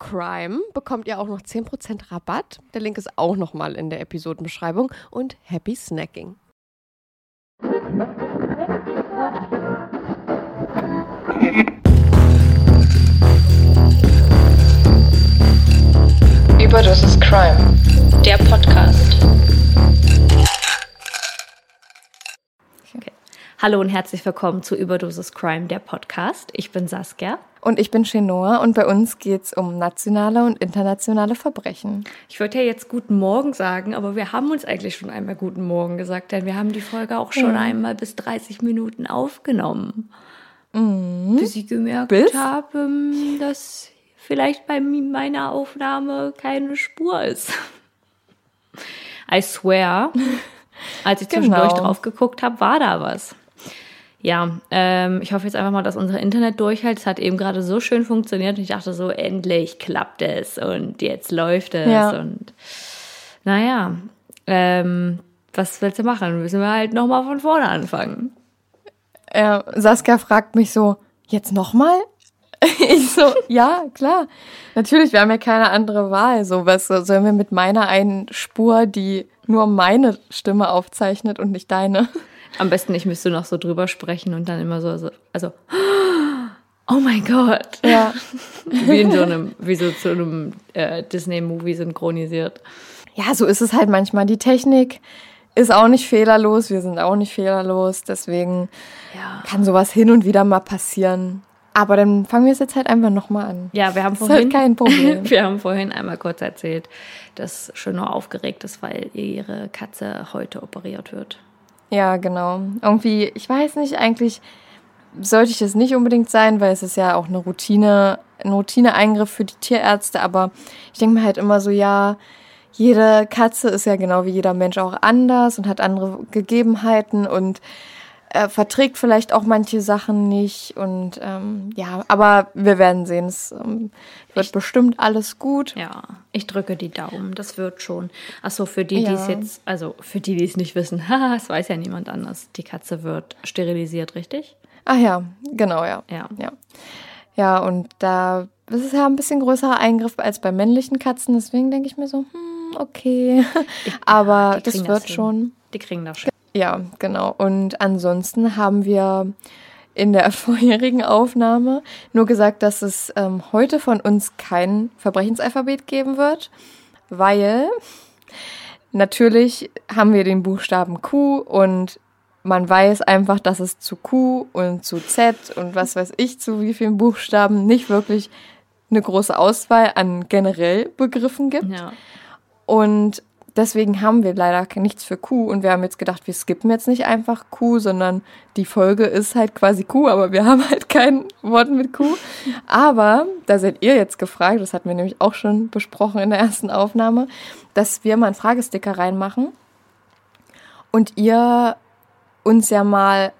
CRIME bekommt ihr auch noch 10% Rabatt. Der Link ist auch nochmal in der Episodenbeschreibung. Und happy snacking. Überdosis Crime, der Podcast. Hallo und herzlich willkommen zu Überdosis Crime, der Podcast. Ich bin Saskia. Und ich bin Chenoa und bei uns geht es um nationale und internationale Verbrechen. Ich würde ja jetzt guten Morgen sagen, aber wir haben uns eigentlich schon einmal guten Morgen gesagt, denn wir haben die Folge auch schon einmal bis 30 Minuten aufgenommen. Bis ich gemerkt Bis? habe, dass vielleicht bei meiner Aufnahme keine Spur ist. I swear, als ich zwischendurch Genau. drauf geguckt habe, war da was. Ja, ähm, ich hoffe jetzt einfach mal, dass unser Internet durchhält. Es hat eben gerade so schön funktioniert und ich dachte so, endlich klappt es und jetzt läuft es. Ja. Und naja, ähm, was willst du machen? Müssen wir halt nochmal von vorne anfangen. Äh, Saskia fragt mich so, jetzt nochmal? Ich so, ja, klar. Natürlich, wir haben ja keine andere Wahl. So, was sollen wir mit meiner einen Spur, die nur meine Stimme aufzeichnet und nicht deine? Am besten, ich müsste noch so drüber sprechen und dann immer so, so also, Oh mein Gott. Ja. Wie in so einem, wie so zu einem äh, Disney-Movie synchronisiert. Ja, so ist es halt manchmal. Die Technik ist auch nicht fehlerlos, wir sind auch nicht fehlerlos, deswegen Ja. kann sowas hin und wieder mal passieren. Aber dann fangen wir es jetzt halt einfach nochmal an. Ja, wir haben ist vorhin, halt kein Problem. wir haben vorhin einmal kurz erzählt, dass Schöno aufgeregt ist, weil ihre Katze heute operiert wird. Ja, genau. Irgendwie, ich weiß nicht, eigentlich sollte ich es nicht unbedingt sein, weil es ist ja auch eine Routine, ein Routineeingriff für die Tierärzte, aber ich denke mir halt immer so, ja, jede Katze ist ja genau wie jeder Mensch auch anders und hat andere Gegebenheiten und äh, verträgt vielleicht auch manche Sachen nicht und ähm, ja, aber wir werden sehen, es ähm, wird bestimmt alles gut. Ja, ich drücke die Daumen, das wird schon. Achso, für die, die es Ja. jetzt, also für die, die es nicht wissen, haha, es weiß ja niemand anders. Die Katze wird sterilisiert, richtig? Ach ja, genau, ja. Ja. Ja. Ja, und da das ist ja ein bisschen größerer Eingriff als bei männlichen Katzen, deswegen denke ich mir so, hm, okay. Aber Die das wird hin. schon. Die kriegen das schon. Ja, genau. Und ansonsten haben wir in der vorherigen Aufnahme nur gesagt, dass es ähm, heute von uns kein Verbrechensalphabet geben wird, weil natürlich haben wir den Buchstaben Q und man weiß einfach, dass es zu Q und zu Z und was weiß ich zu wie vielen Buchstaben nicht wirklich eine große Auswahl an generell Begriffen gibt. Ja. Und deswegen haben wir leider nichts für Q und wir haben jetzt gedacht, wir skippen jetzt nicht einfach Q, sondern die Folge ist halt quasi Q, aber wir haben halt kein Wort mit Q. Aber da seid ihr jetzt gefragt, das hatten wir nämlich auch schon besprochen in der ersten Aufnahme, dass wir mal einen Fragesticker reinmachen und ihr uns ja mal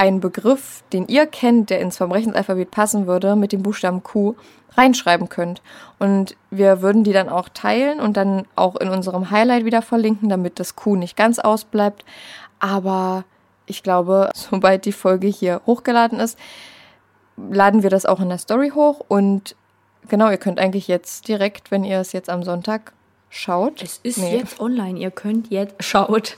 einen Begriff, den ihr kennt, der ins Verbrechensalphabet passen würde, mit dem Buchstaben Q reinschreiben könnt. Und wir würden die dann auch teilen und dann auch in unserem Highlight wieder verlinken, damit das Q nicht ganz ausbleibt. Aber ich glaube, sobald die Folge hier hochgeladen ist, laden wir das auch in der Story hoch. Und genau, ihr könnt eigentlich jetzt direkt, wenn ihr es jetzt am Sonntag schaut. Es ist Nee. jetzt online. Ihr könnt jetzt, schaut,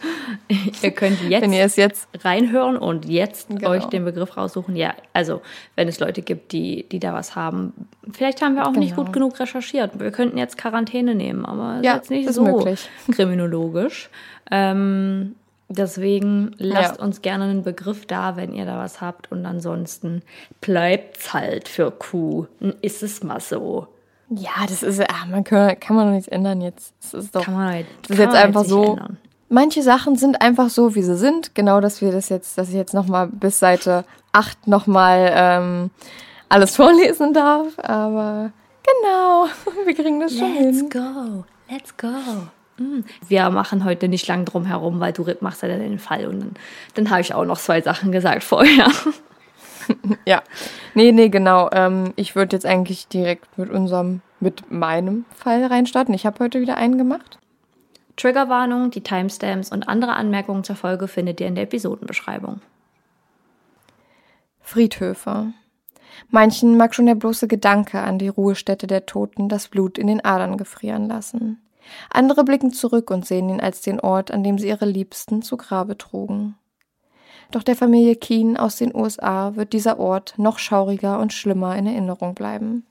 ihr könnt jetzt Wenn ihr es jetzt reinhören und jetzt Genau. euch den Begriff raussuchen. Ja, also wenn es Leute gibt, die, die da was haben. Vielleicht haben wir auch nicht Genau. gut genug recherchiert. Wir könnten jetzt Quarantäne nehmen, aber ist Ja, jetzt nicht ist so möglich. kriminologisch. Ähm, deswegen lasst Ja. uns gerne einen Begriff da, wenn ihr da was habt. Und ansonsten bleibt's halt für Q. Ist es mal so. Ja, das ist, ah, man kann, kann man doch nichts ändern jetzt. Das ist doch, Kann man halt, das ist jetzt man einfach so. ändern. Manche Sachen sind einfach so, wie sie sind. Genau, dass wir das jetzt, dass ich jetzt nochmal bis Seite 8 nochmal ähm, alles vorlesen darf. Aber genau, wir kriegen das schon Let's hin. go, let's go. Mm. Wir machen heute nicht lang drum herum, weil du machst ja dann den Fall und dann, dann habe ich auch noch zwei Sachen gesagt vorher. Ja. Nee, nee, genau. Ähm, ich würde jetzt eigentlich direkt mit unserem, mit meinem Fall reinstarten. Ich habe heute wieder einen gemacht. Triggerwarnung, die Timestamps und andere Anmerkungen zur Folge findet ihr in der Episodenbeschreibung. Friedhöfe. Manchen mag schon der bloße Gedanke an die Ruhestätte der Toten das Blut in den Adern gefrieren lassen. Andere blicken zurück und sehen ihn als den Ort, an dem sie ihre Liebsten zu Grabe trugen. Doch der Familie Keen aus den USA wird dieser Ort noch schauriger und schlimmer in Erinnerung bleiben.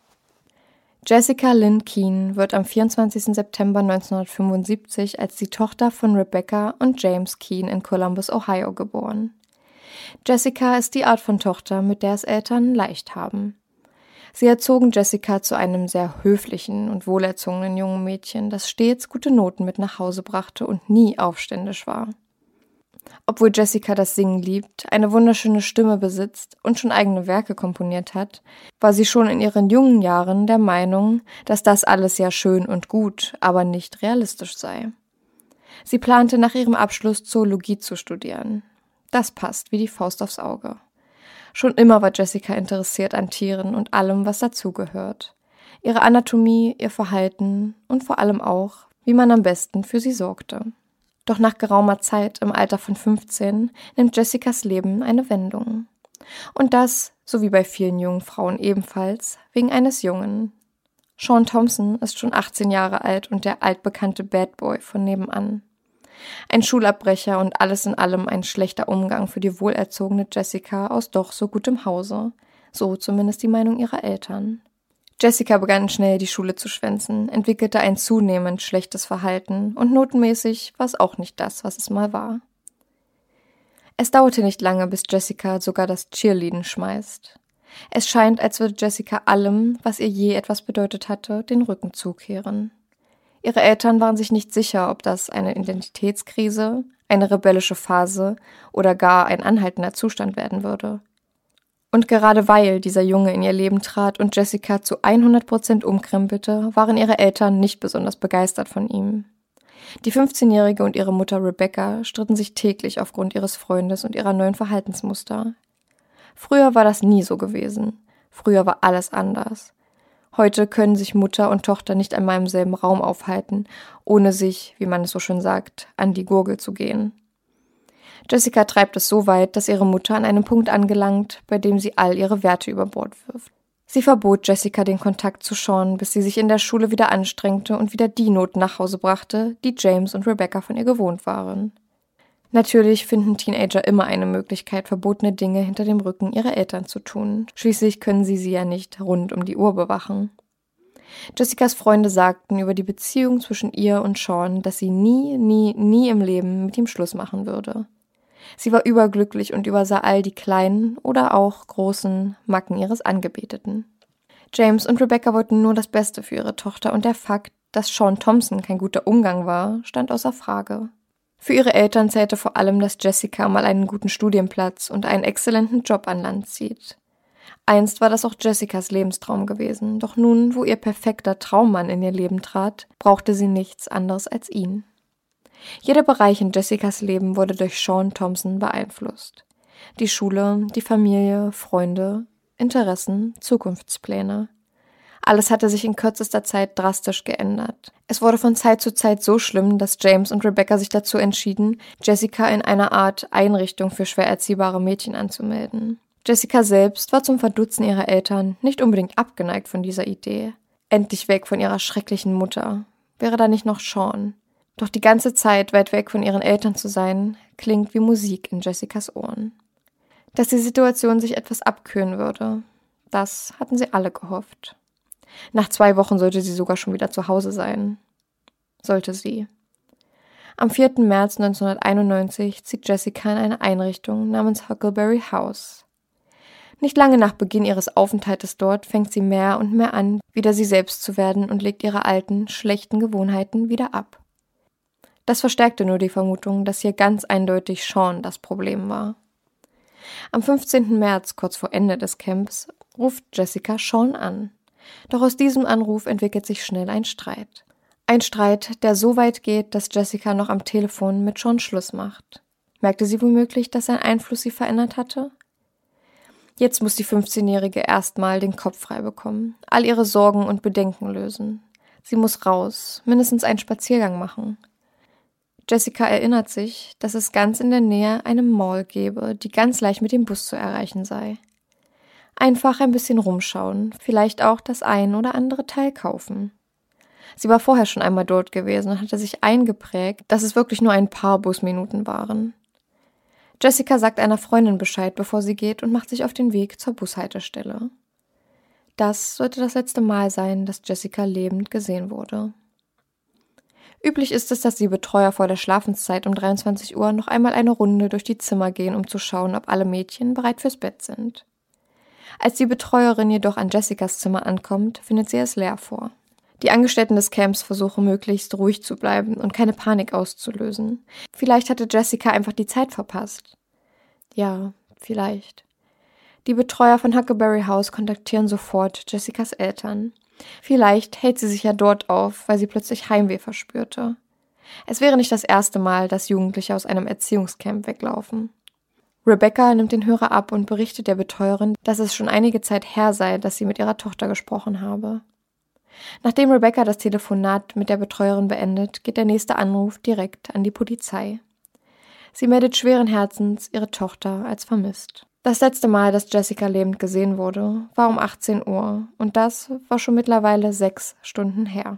Jessica Lynn Keen wird am 24. September 1975 als die Tochter von Rebecca und James Keen in Columbus, Ohio geboren. Jessica ist die Art von Tochter, mit der es Eltern leicht haben. Sie erzogen Jessica zu einem sehr höflichen und wohlerzogenen jungen Mädchen, das stets gute Noten mit nach Hause brachte und nie aufständisch war. Obwohl Jessica das Singen liebt, eine wunderschöne Stimme besitzt und schon eigene Werke komponiert hat, war sie schon in ihren jungen Jahren der Meinung, dass das alles ja schön und gut, aber nicht realistisch sei. Sie plante nach ihrem Abschluss Zoologie zu studieren. Das passt wie die Faust aufs Auge. Schon immer war Jessica interessiert an Tieren und allem, was dazugehört. Ihre Anatomie, ihr Verhalten und vor allem auch, wie man am besten für sie sorgte. Doch nach geraumer Zeit, im Alter von 15, nimmt Jessicas Leben eine Wendung. Und das, so wie bei vielen jungen Frauen ebenfalls, wegen eines Jungen. Sean Thompson ist schon 18 Jahre alt und der altbekannte Bad Boy von nebenan. Ein Schulabbrecher und alles in allem ein schlechter Umgang für die wohlerzogene Jessica aus doch so gutem Hause. So zumindest die Meinung ihrer Eltern. Jessica begann schnell die Schule zu schwänzen, entwickelte ein zunehmend schlechtes Verhalten und notenmäßig war es auch nicht das, was es mal war. Es dauerte nicht lange, bis Jessica sogar das Cheerleading schmeißt. Es scheint, als würde Jessica allem, was ihr je etwas bedeutet hatte, den Rücken zukehren. Ihre Eltern waren sich nicht sicher, ob das eine Identitätskrise, eine rebellische Phase oder gar ein anhaltender Zustand werden würde. Und gerade weil dieser Junge in ihr Leben trat und Jessica zu 100 Prozent umkrempelte, waren ihre Eltern nicht besonders begeistert von ihm. Die 15-Jährige und ihre Mutter Rebecca stritten sich täglich aufgrund ihres Freundes und ihrer neuen Verhaltensmuster. Früher war das nie so gewesen. Früher war alles anders. Heute können sich Mutter und Tochter nicht einmal im selben Raum aufhalten, ohne sich, wie man es so schön sagt, an die Gurgel zu gehen. Jessica treibt es so weit, dass ihre Mutter an einem Punkt angelangt, bei dem sie all ihre Werte über Bord wirft. Sie verbot Jessica den Kontakt zu Sean, bis sie sich in der Schule wieder anstrengte und wieder die Noten nach Hause brachte, die James und Rebecca von ihr gewohnt waren. Natürlich finden Teenager immer eine Möglichkeit, verbotene Dinge hinter dem Rücken ihrer Eltern zu tun. Schließlich können sie sie ja nicht rund um die Uhr bewachen. Jessicas Freunde sagten über die Beziehung zwischen ihr und Sean, dass sie nie, nie, nie im Leben mit ihm Schluss machen würde. Sie war überglücklich und übersah all die kleinen oder auch großen Macken ihres Angebeteten. James und Rebecca wollten nur das Beste für ihre Tochter und der Fakt, dass Sean Thompson kein guter Umgang war, stand außer Frage. Für ihre Eltern zählte vor allem, dass Jessica mal einen guten Studienplatz und einen exzellenten Job an Land zieht. Einst war das auch Jessicas Lebenstraum gewesen, doch nun, wo ihr perfekter Traummann in ihr Leben trat, brauchte sie nichts anderes als ihn. Jeder Bereich in Jessicas Leben wurde durch Sean Thompson beeinflusst. Die Schule, die Familie, Freunde, Interessen, Zukunftspläne. Alles hatte sich in kürzester Zeit drastisch geändert. Es wurde von Zeit zu Zeit so schlimm, dass James und Rebecca sich dazu entschieden, Jessica in einer Art Einrichtung für schwer erziehbare Mädchen anzumelden. Jessica selbst war zum Verdutzen ihrer Eltern nicht unbedingt abgeneigt von dieser Idee. Endlich weg von ihrer schrecklichen Mutter. Wäre da nicht noch Sean? Doch die ganze Zeit weit weg von ihren Eltern zu sein, klingt wie Musik in Jessicas Ohren. Dass die Situation sich etwas abkühlen würde, das hatten sie alle gehofft. Nach zwei Wochen sollte sie sogar schon wieder zu Hause sein. Sollte sie. Am 4. März 1991 zieht Jessica in eine Einrichtung namens Huckleberry House. Nicht lange nach Beginn ihres Aufenthaltes dort fängt sie mehr und mehr an, wieder sie selbst zu werden und legt ihre alten, schlechten Gewohnheiten wieder ab. Das verstärkte nur die Vermutung, dass hier ganz eindeutig Sean das Problem war. Am 15. März, kurz vor Ende des Camps, ruft Jessica Sean an. Doch aus diesem Anruf entwickelt sich schnell ein Streit. Ein Streit, der so weit geht, dass Jessica noch am Telefon mit Sean Schluss macht. Merkte sie womöglich, dass sein Einfluss sie verändert hatte? Jetzt muss die 15-Jährige erstmal den Kopf frei bekommen, all ihre Sorgen und Bedenken lösen. Sie muss raus, mindestens einen Spaziergang machen. Jessica erinnert sich, dass es ganz in der Nähe eine Mall gäbe, die ganz leicht mit dem Bus zu erreichen sei. Einfach ein bisschen rumschauen, vielleicht auch das ein oder andere Teil kaufen. Sie war vorher schon einmal dort gewesen und hatte sich eingeprägt, dass es wirklich nur ein paar Busminuten waren. Jessica sagt einer Freundin Bescheid, bevor sie geht und macht sich auf den Weg zur Bushaltestelle. Das sollte das letzte Mal sein, dass Jessica lebend gesehen wurde. Üblich ist es, dass die Betreuer vor der Schlafenszeit um 23 Uhr noch einmal eine Runde durch die Zimmer gehen, um zu schauen, ob alle Mädchen bereit fürs Bett sind. Als die Betreuerin jedoch an Jessicas Zimmer ankommt, findet sie es leer vor. Die Angestellten des Camps versuchen möglichst ruhig zu bleiben und keine Panik auszulösen. Vielleicht hatte Jessica einfach die Zeit verpasst. Ja, vielleicht. Die Betreuer von Huckleberry House kontaktieren sofort Jessicas Eltern. Vielleicht hält sie sich ja dort auf, weil sie plötzlich Heimweh verspürte. Es wäre nicht das erste Mal, dass Jugendliche aus einem Erziehungscamp weglaufen. Rebecca nimmt den Hörer ab und berichtet der Betreuerin, dass es schon einige Zeit her sei, dass sie mit ihrer Tochter gesprochen habe. Nachdem Rebecca das Telefonat mit der Betreuerin beendet, geht der nächste Anruf direkt an die Polizei. Sie meldet schweren Herzens ihre Tochter als vermisst. Das letzte Mal, dass Jessica lebend gesehen wurde, war um 18 Uhr und das war schon mittlerweile sechs Stunden her.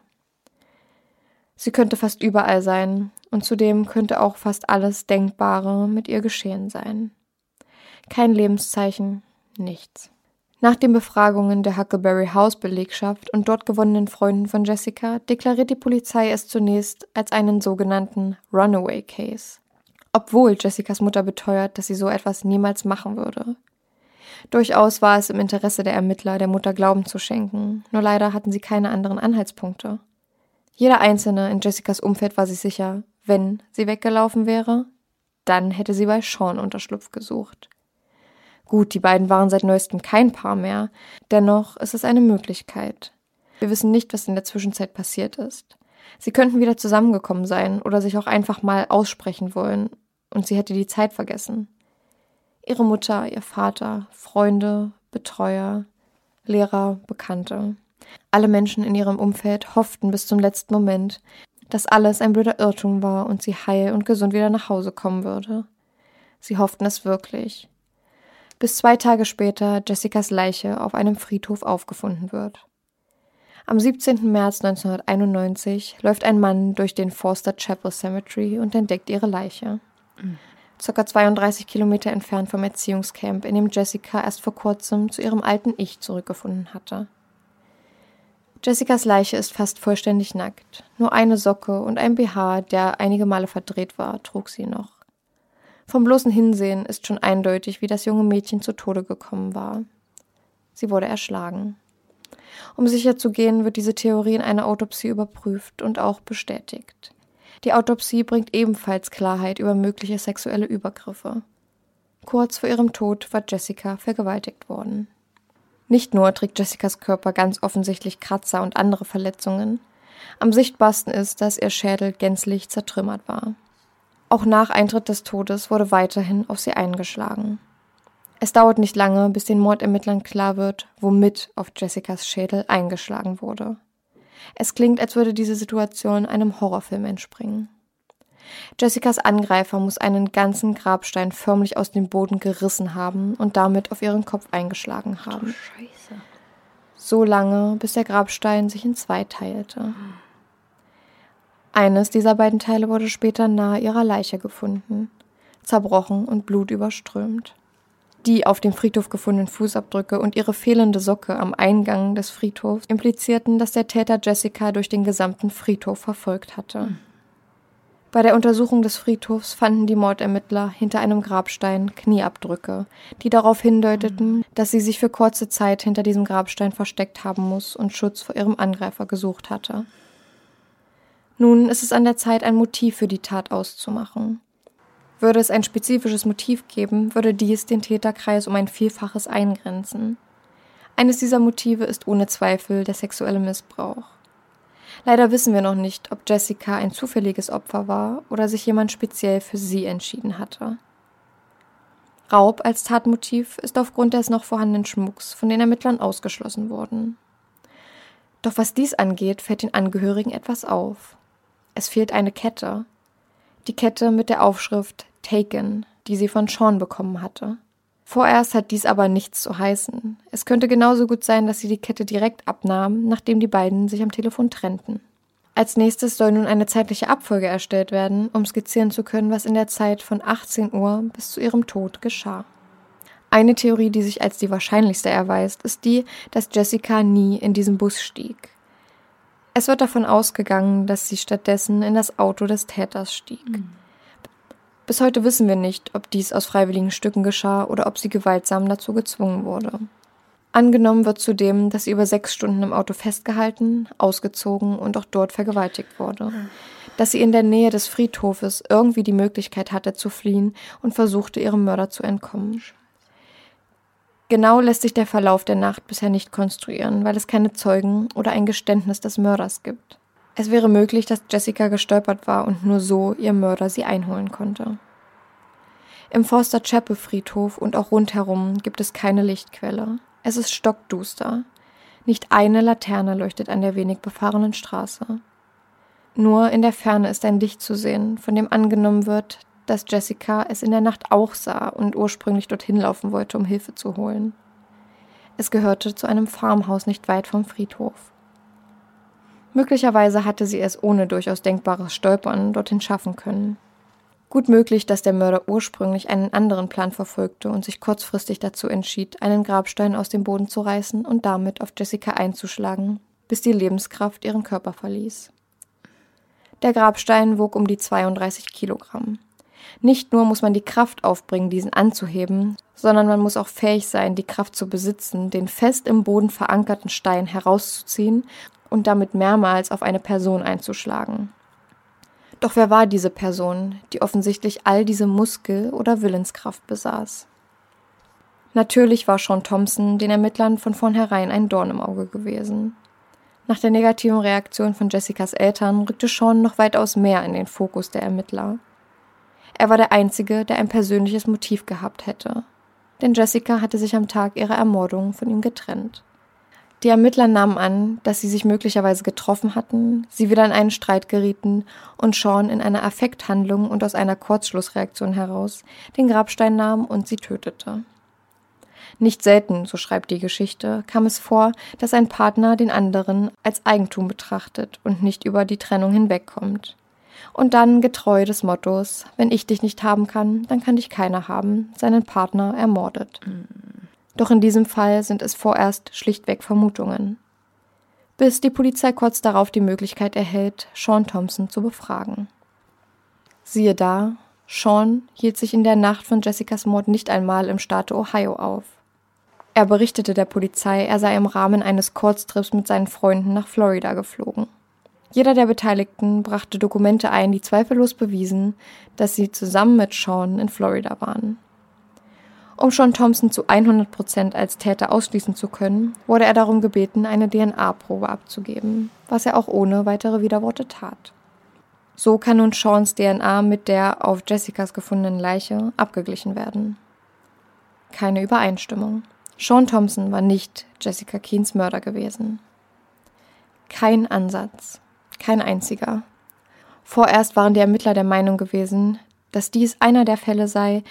Sie könnte fast überall sein und zudem könnte auch fast alles Denkbare mit ihr geschehen sein. Kein Lebenszeichen, nichts. Nach den Befragungen der Huckleberry House Belegschaft und dort gewonnenen Freunden von Jessica deklariert die Polizei es zunächst als einen sogenannten Runaway Case. Obwohl Jessicas Mutter beteuert, dass sie so etwas niemals machen würde. Durchaus war es im Interesse der Ermittler, der Mutter Glauben zu schenken, nur leider hatten sie keine anderen Anhaltspunkte. Jeder Einzelne in Jessicas Umfeld war sich sicher, wenn sie weggelaufen wäre, dann hätte sie bei Sean Unterschlupf gesucht. Gut, die beiden waren seit neuestem kein Paar mehr. Dennoch ist es eine Möglichkeit. Wir wissen nicht, was in der Zwischenzeit passiert ist. Sie könnten wieder zusammengekommen sein oder sich auch einfach mal aussprechen wollen, und sie hätte die Zeit vergessen. Ihre Mutter, ihr Vater, Freunde, Betreuer, Lehrer, Bekannte. Alle Menschen in ihrem Umfeld hofften bis zum letzten Moment, dass alles ein blöder Irrtum war und sie heil und gesund wieder nach Hause kommen würde. Sie hofften es wirklich bis zwei Tage später Jessicas Leiche auf einem Friedhof aufgefunden wird. Am 17. März 1991 läuft ein Mann durch den Forster Chapel Cemetery und entdeckt ihre Leiche. Circa 32 Kilometer entfernt vom Erziehungscamp, in dem Jessica erst vor kurzem zu ihrem alten Ich zurückgefunden hatte. Jessicas Leiche ist fast vollständig nackt. Nur eine Socke und ein BH, der einige Male verdreht war, trug sie noch. Vom bloßen Hinsehen ist schon eindeutig, wie das junge Mädchen zu Tode gekommen war. Sie wurde erschlagen. Um sicher zu gehen, wird diese Theorie in einer Autopsie überprüft und auch bestätigt. Die Autopsie bringt ebenfalls Klarheit über mögliche sexuelle Übergriffe. Kurz vor ihrem Tod war Jessica vergewaltigt worden. Nicht nur trägt Jessicas Körper ganz offensichtlich Kratzer und andere Verletzungen. Am sichtbarsten ist, dass ihr Schädel gänzlich zertrümmert war. Auch nach Eintritt des Todes wurde weiterhin auf sie eingeschlagen. Es dauert nicht lange, bis den Mordermittlern klar wird, womit auf Jessicas Schädel eingeschlagen wurde. Es klingt, als würde diese Situation einem Horrorfilm entspringen. Jessicas Angreifer muss einen ganzen Grabstein förmlich aus dem Boden gerissen haben und damit auf ihren Kopf eingeschlagen haben. Scheiße. So lange, bis der Grabstein sich in zwei teilte. Eines dieser beiden Teile wurde später nahe ihrer Leiche gefunden, zerbrochen und blutüberströmt. Die auf dem Friedhof gefundenen Fußabdrücke und ihre fehlende Socke am Eingang des Friedhofs implizierten, dass der Täter Jessica durch den gesamten Friedhof verfolgt hatte. Bei der Untersuchung des Friedhofs fanden die Mordermittler hinter einem Grabstein Knieabdrücke, die darauf hindeuteten, dass sie sich für kurze Zeit hinter diesem Grabstein versteckt haben muss und Schutz vor ihrem Angreifer gesucht hatte. Nun ist es an der Zeit, ein Motiv für die Tat auszumachen. Würde es ein spezifisches Motiv geben, würde dies den Täterkreis um ein Vielfaches eingrenzen. Eines dieser Motive ist ohne Zweifel der sexuelle Missbrauch. Leider wissen wir noch nicht, ob Jessica ein zufälliges Opfer war oder sich jemand speziell für sie entschieden hatte. Raub als Tatmotiv ist aufgrund des noch vorhandenen Schmucks von den Ermittlern ausgeschlossen worden. Doch was dies angeht, fällt den Angehörigen etwas auf. Es fehlt eine Kette. Die Kette mit der Aufschrift Taken, die sie von Sean bekommen hatte. Vorerst hat dies aber nichts zu heißen. Es könnte genauso gut sein, dass sie die Kette direkt abnahm, nachdem die beiden sich am Telefon trennten. Als nächstes soll nun eine zeitliche Abfolge erstellt werden, um skizzieren zu können, was in der Zeit von 18 Uhr bis zu ihrem Tod geschah. Eine Theorie, die sich als die wahrscheinlichste erweist, ist die, dass Jessica nie in diesen Bus stieg. Es wird davon ausgegangen, dass sie stattdessen in das Auto des Täters stieg. Mhm. Bis heute wissen wir nicht, ob dies aus freiwilligen Stücken geschah oder ob sie gewaltsam dazu gezwungen wurde. Angenommen wird zudem, dass sie über sechs Stunden im Auto festgehalten, ausgezogen und auch dort vergewaltigt wurde. Dass sie in der Nähe des Friedhofes irgendwie die Möglichkeit hatte zu fliehen und versuchte, ihrem Mörder zu entkommen. Genau lässt sich der Verlauf der Nacht bisher nicht konstruieren, weil es keine Zeugen oder ein Geständnis des Mörders gibt. Es wäre möglich, dass Jessica gestolpert war und nur so ihr Mörder sie einholen konnte. Im Forster Chapel Friedhof und auch rundherum gibt es keine Lichtquelle. Es ist stockduster. Nicht eine Laterne leuchtet an der wenig befahrenen Straße. Nur in der Ferne ist ein Licht zu sehen, von dem angenommen wird, dass Jessica es in der Nacht auch sah und ursprünglich dorthin laufen wollte, um Hilfe zu holen. Es gehörte zu einem Farmhaus nicht weit vom Friedhof. Möglicherweise hatte sie es ohne durchaus denkbares Stolpern dorthin schaffen können. Gut möglich, dass der Mörder ursprünglich einen anderen Plan verfolgte und sich kurzfristig dazu entschied, einen Grabstein aus dem Boden zu reißen und damit auf Jessica einzuschlagen, bis die Lebenskraft ihren Körper verließ. Der Grabstein wog um die 32 Kilogramm. Nicht nur muss man die Kraft aufbringen, diesen anzuheben, sondern man muss auch fähig sein, die Kraft zu besitzen, den fest im Boden verankerten Stein herauszuziehen und damit mehrmals auf eine Person einzuschlagen. Doch wer war diese Person, die offensichtlich all diese Muskel- oder Willenskraft besaß? Natürlich war Sean Thompson den Ermittlern von vornherein ein Dorn im Auge gewesen. Nach der negativen Reaktion von Jessicas Eltern rückte Sean noch weitaus mehr in den Fokus der Ermittler. Er war der Einzige, der ein persönliches Motiv gehabt hätte. Denn Jessica hatte sich am Tag ihrer Ermordung von ihm getrennt. Die Ermittler nahmen an, dass sie sich möglicherweise getroffen hatten, sie wieder in einen Streit gerieten und Sean in einer Affekthandlung und aus einer Kurzschlussreaktion heraus den Grabstein nahm und sie tötete. Nicht selten, so schreibt die Geschichte, kam es vor, dass ein Partner den anderen als Eigentum betrachtet und nicht über die Trennung hinwegkommt. Und dann, getreu des Mottos, wenn ich dich nicht haben kann, dann kann dich keiner haben, seinen Partner ermordet. Mhm. Doch in diesem Fall sind es vorerst schlichtweg Vermutungen. Bis die Polizei kurz darauf die Möglichkeit erhält, Sean Thompson zu befragen. Siehe da, Sean hielt sich in der Nacht von Jessicas Mord nicht einmal im Staat Ohio auf. Er berichtete der Polizei, er sei im Rahmen eines Kurztrips mit seinen Freunden nach Florida geflogen. Jeder der Beteiligten brachte Dokumente ein, die zweifellos bewiesen, dass sie zusammen mit Sean in Florida waren. Um Sean Thompson zu 100 Prozent als Täter ausschließen zu können, wurde er darum gebeten, eine DNA-Probe abzugeben, was er auch ohne weitere Widerworte tat. So kann nun Seans DNA mit der auf Jessicas gefundenen Leiche abgeglichen werden. Keine Übereinstimmung. Sean Thompson war nicht Jessica Keens Mörder gewesen. Kein Ansatz. Kein einziger. Vorerst waren die Ermittler der Meinung gewesen, dass dies einer der Fälle sei,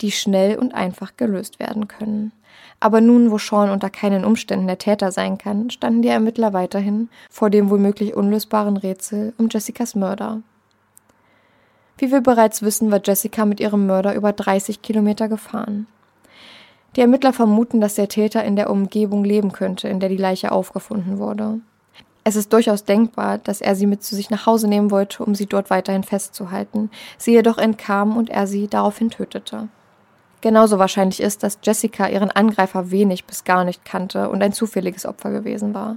die schnell und einfach gelöst werden können. Aber nun, wo Sean unter keinen Umständen der Täter sein kann, standen die Ermittler weiterhin vor dem womöglich unlösbaren Rätsel um Jessicas Mörder. Wie wir bereits wissen, war Jessica mit ihrem Mörder über 30 Kilometer gefahren. Die Ermittler vermuten, dass der Täter in der Umgebung leben könnte, in der die Leiche aufgefunden wurde. Es ist durchaus denkbar, dass er sie mit zu sich nach Hause nehmen wollte, um sie dort weiterhin festzuhalten, sie jedoch entkam und er sie daraufhin tötete. Genauso wahrscheinlich ist, dass Jessica ihren Angreifer wenig bis gar nicht kannte und ein zufälliges Opfer gewesen war.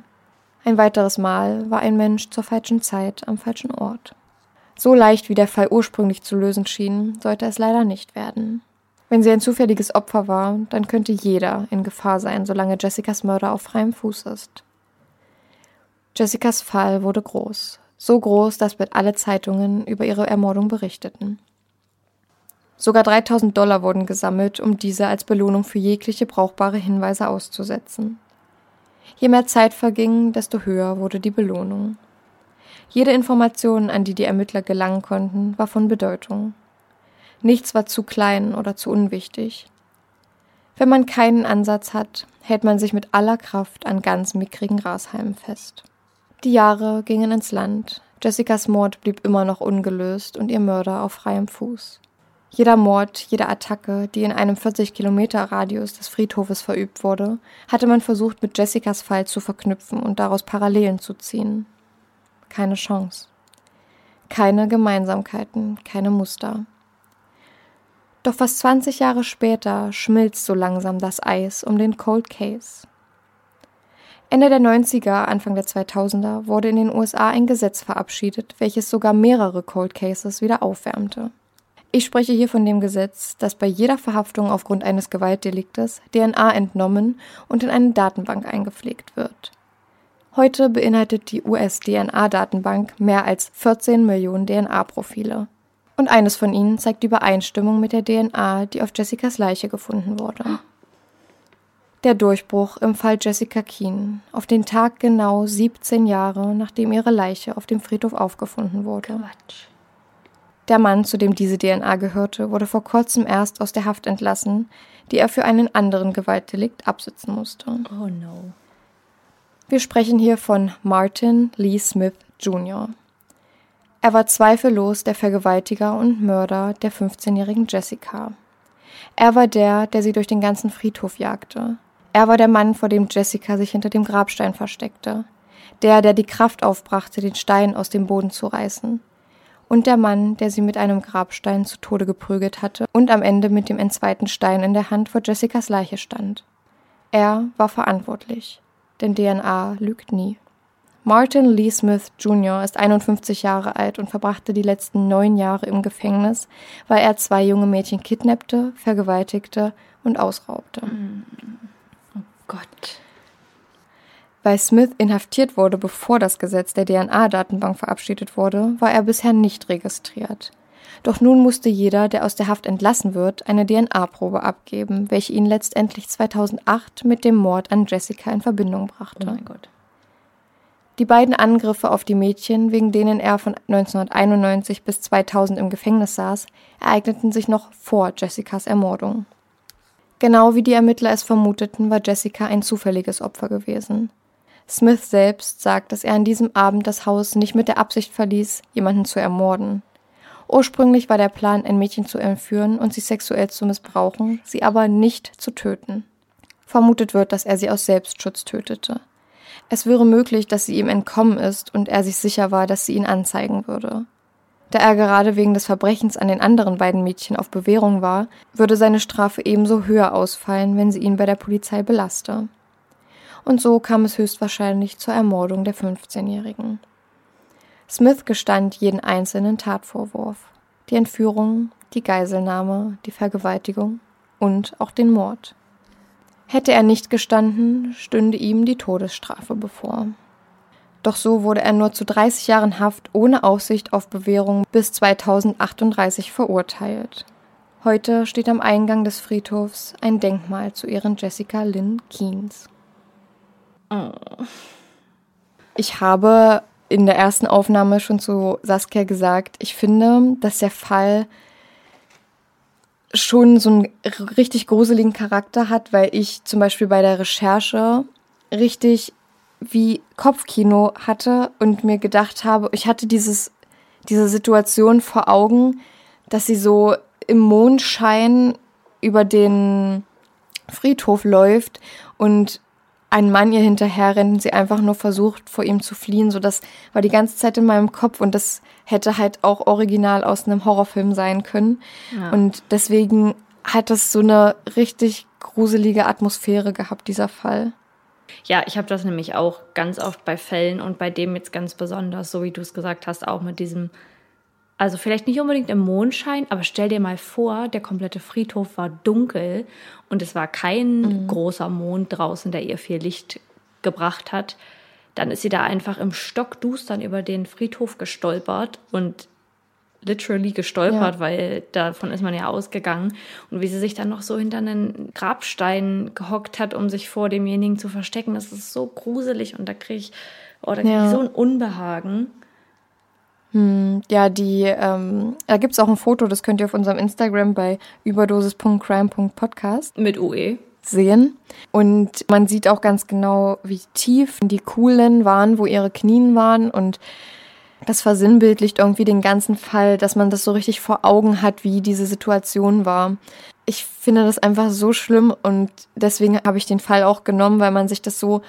Ein weiteres Mal war ein Mensch zur falschen Zeit am falschen Ort. So leicht wie der Fall ursprünglich zu lösen schien, sollte es leider nicht werden. Wenn sie ein zufälliges Opfer war, dann könnte jeder in Gefahr sein, solange Jessicas Mörder auf freiem Fuß ist. Jessicas Fall wurde groß, so groß, dass bald alle Zeitungen über ihre Ermordung berichteten. Sogar 3000 Dollar wurden gesammelt, um diese als Belohnung für jegliche brauchbare Hinweise auszusetzen. Je mehr Zeit verging, desto höher wurde die Belohnung. Jede Information, an die die Ermittler gelangen konnten, war von Bedeutung. Nichts war zu klein oder zu unwichtig. Wenn man keinen Ansatz hat, hält man sich mit aller Kraft an ganz mickrigen Grashalmen fest. Die Jahre gingen ins Land. Jessicas Mord blieb immer noch ungelöst und ihr Mörder auf freiem Fuß. Jeder Mord, jede Attacke, die in einem 40 Kilometer Radius des Friedhofes verübt wurde, hatte man versucht mit Jessicas Fall zu verknüpfen und daraus Parallelen zu ziehen. Keine Chance. Keine Gemeinsamkeiten, keine Muster. Doch fast 20 Jahre später schmilzt so langsam das Eis um den Cold Case. Ende der 90er, Anfang der 2000er wurde in den USA ein Gesetz verabschiedet, welches sogar mehrere Cold Cases wieder aufwärmte. Ich spreche hier von dem Gesetz, dass bei jeder Verhaftung aufgrund eines Gewaltdeliktes DNA entnommen und in eine Datenbank eingepflegt wird. Heute beinhaltet die US-DNA-Datenbank mehr als 14 Millionen DNA-Profile. Und eines von ihnen zeigt die Übereinstimmung mit der DNA, die auf Jessicas Leiche gefunden wurde. Der Durchbruch im Fall Jessica Keen, auf den Tag genau 17 Jahre nachdem ihre Leiche auf dem Friedhof aufgefunden wurde. Quatsch. Der Mann, zu dem diese DNA gehörte, wurde vor kurzem erst aus der Haft entlassen, die er für einen anderen Gewaltdelikt absitzen musste. Oh no. Wir sprechen hier von Martin Lee Smith Jr. Er war zweifellos der Vergewaltiger und Mörder der 15-jährigen Jessica. Er war der, der sie durch den ganzen Friedhof jagte. Er war der Mann, vor dem Jessica sich hinter dem Grabstein versteckte. Der, der die Kraft aufbrachte, den Stein aus dem Boden zu reißen. Und der Mann, der sie mit einem Grabstein zu Tode geprügelt hatte und am Ende mit dem entzweiten Stein in der Hand vor Jessicas Leiche stand. Er war verantwortlich, denn DNA lügt nie. Martin Lee Smith Jr. ist 51 Jahre alt und verbrachte die letzten neun Jahre im Gefängnis, weil er zwei junge Mädchen kidnappte, vergewaltigte und ausraubte. Oh Gott. Weil Smith inhaftiert wurde, bevor das Gesetz der DNA-Datenbank verabschiedet wurde, war er bisher nicht registriert. Doch nun musste jeder, der aus der Haft entlassen wird, eine DNA-Probe abgeben, welche ihn letztendlich 2008 mit dem Mord an Jessica in Verbindung brachte. Oh mein Gott. Die beiden Angriffe auf die Mädchen, wegen denen er von 1991 bis 2000 im Gefängnis saß, ereigneten sich noch vor Jessicas Ermordung. Genau wie die Ermittler es vermuteten, war Jessica ein zufälliges Opfer gewesen. Smith selbst sagt, dass er an diesem Abend das Haus nicht mit der Absicht verließ, jemanden zu ermorden. Ursprünglich war der Plan, ein Mädchen zu entführen und sie sexuell zu missbrauchen, sie aber nicht zu töten. Vermutet wird, dass er sie aus Selbstschutz tötete. Es wäre möglich, dass sie ihm entkommen ist und er sich sicher war, dass sie ihn anzeigen würde. Da er gerade wegen des Verbrechens an den anderen beiden Mädchen auf Bewährung war, würde seine Strafe ebenso höher ausfallen, wenn sie ihn bei der Polizei belaste. Und so kam es höchstwahrscheinlich zur Ermordung der 15-Jährigen. Smith gestand jeden einzelnen Tatvorwurf. Die Entführung, die Geiselnahme, die Vergewaltigung und auch den Mord. Hätte er nicht gestanden, stünde ihm die Todesstrafe bevor. Doch so wurde er nur zu 30 Jahren Haft ohne Aussicht auf Bewährung bis 2038 verurteilt. Heute steht am Eingang des Friedhofs ein Denkmal zu Ehren Jessica Lynn Keynes. Ich habe in der ersten Aufnahme schon zu Saskia gesagt, ich finde, dass der Fall schon so einen richtig gruseligen Charakter hat, weil ich zum Beispiel bei der Recherche richtig wie Kopfkino hatte und mir gedacht habe, ich hatte dieses, diese Situation vor Augen, dass sie so im Mondschein über den Friedhof läuft und ein Mann ihr hinterher rennt und sie einfach nur versucht, vor ihm zu fliehen. So, das war die ganze Zeit in meinem Kopf und das hätte halt auch original aus einem Horrorfilm sein können. Ja. Und deswegen hat das so eine richtig gruselige Atmosphäre gehabt, dieser Fall. Ja, ich habe das nämlich auch ganz oft bei Fällen und bei dem jetzt ganz besonders, so wie du es gesagt hast, auch mit diesem also vielleicht nicht unbedingt im Mondschein, aber stell dir mal vor, der komplette Friedhof war dunkel und es war kein mhm. großer Mond draußen, der ihr viel Licht gebracht hat. Dann ist sie da einfach im Stockdustern über den Friedhof gestolpert und literally gestolpert, ja. weil davon ist man ja ausgegangen. Und wie sie sich dann noch so hinter einen Grabstein gehockt hat, um sich vor demjenigen zu verstecken, das ist so gruselig und da kriege ich, oh, da krieg ja. ich so ein Unbehagen. Hm, ja, die, ähm, da gibt es auch ein Foto, das könnt ihr auf unserem Instagram bei überdosis.crime.podcast mit UE sehen. Und man sieht auch ganz genau, wie tief die Kuhlen waren, wo ihre Knien waren und das versinnbildlicht irgendwie den ganzen Fall, dass man das so richtig vor Augen hat, wie diese Situation war. Ich finde das einfach so schlimm und deswegen habe ich den Fall auch genommen, weil man sich das so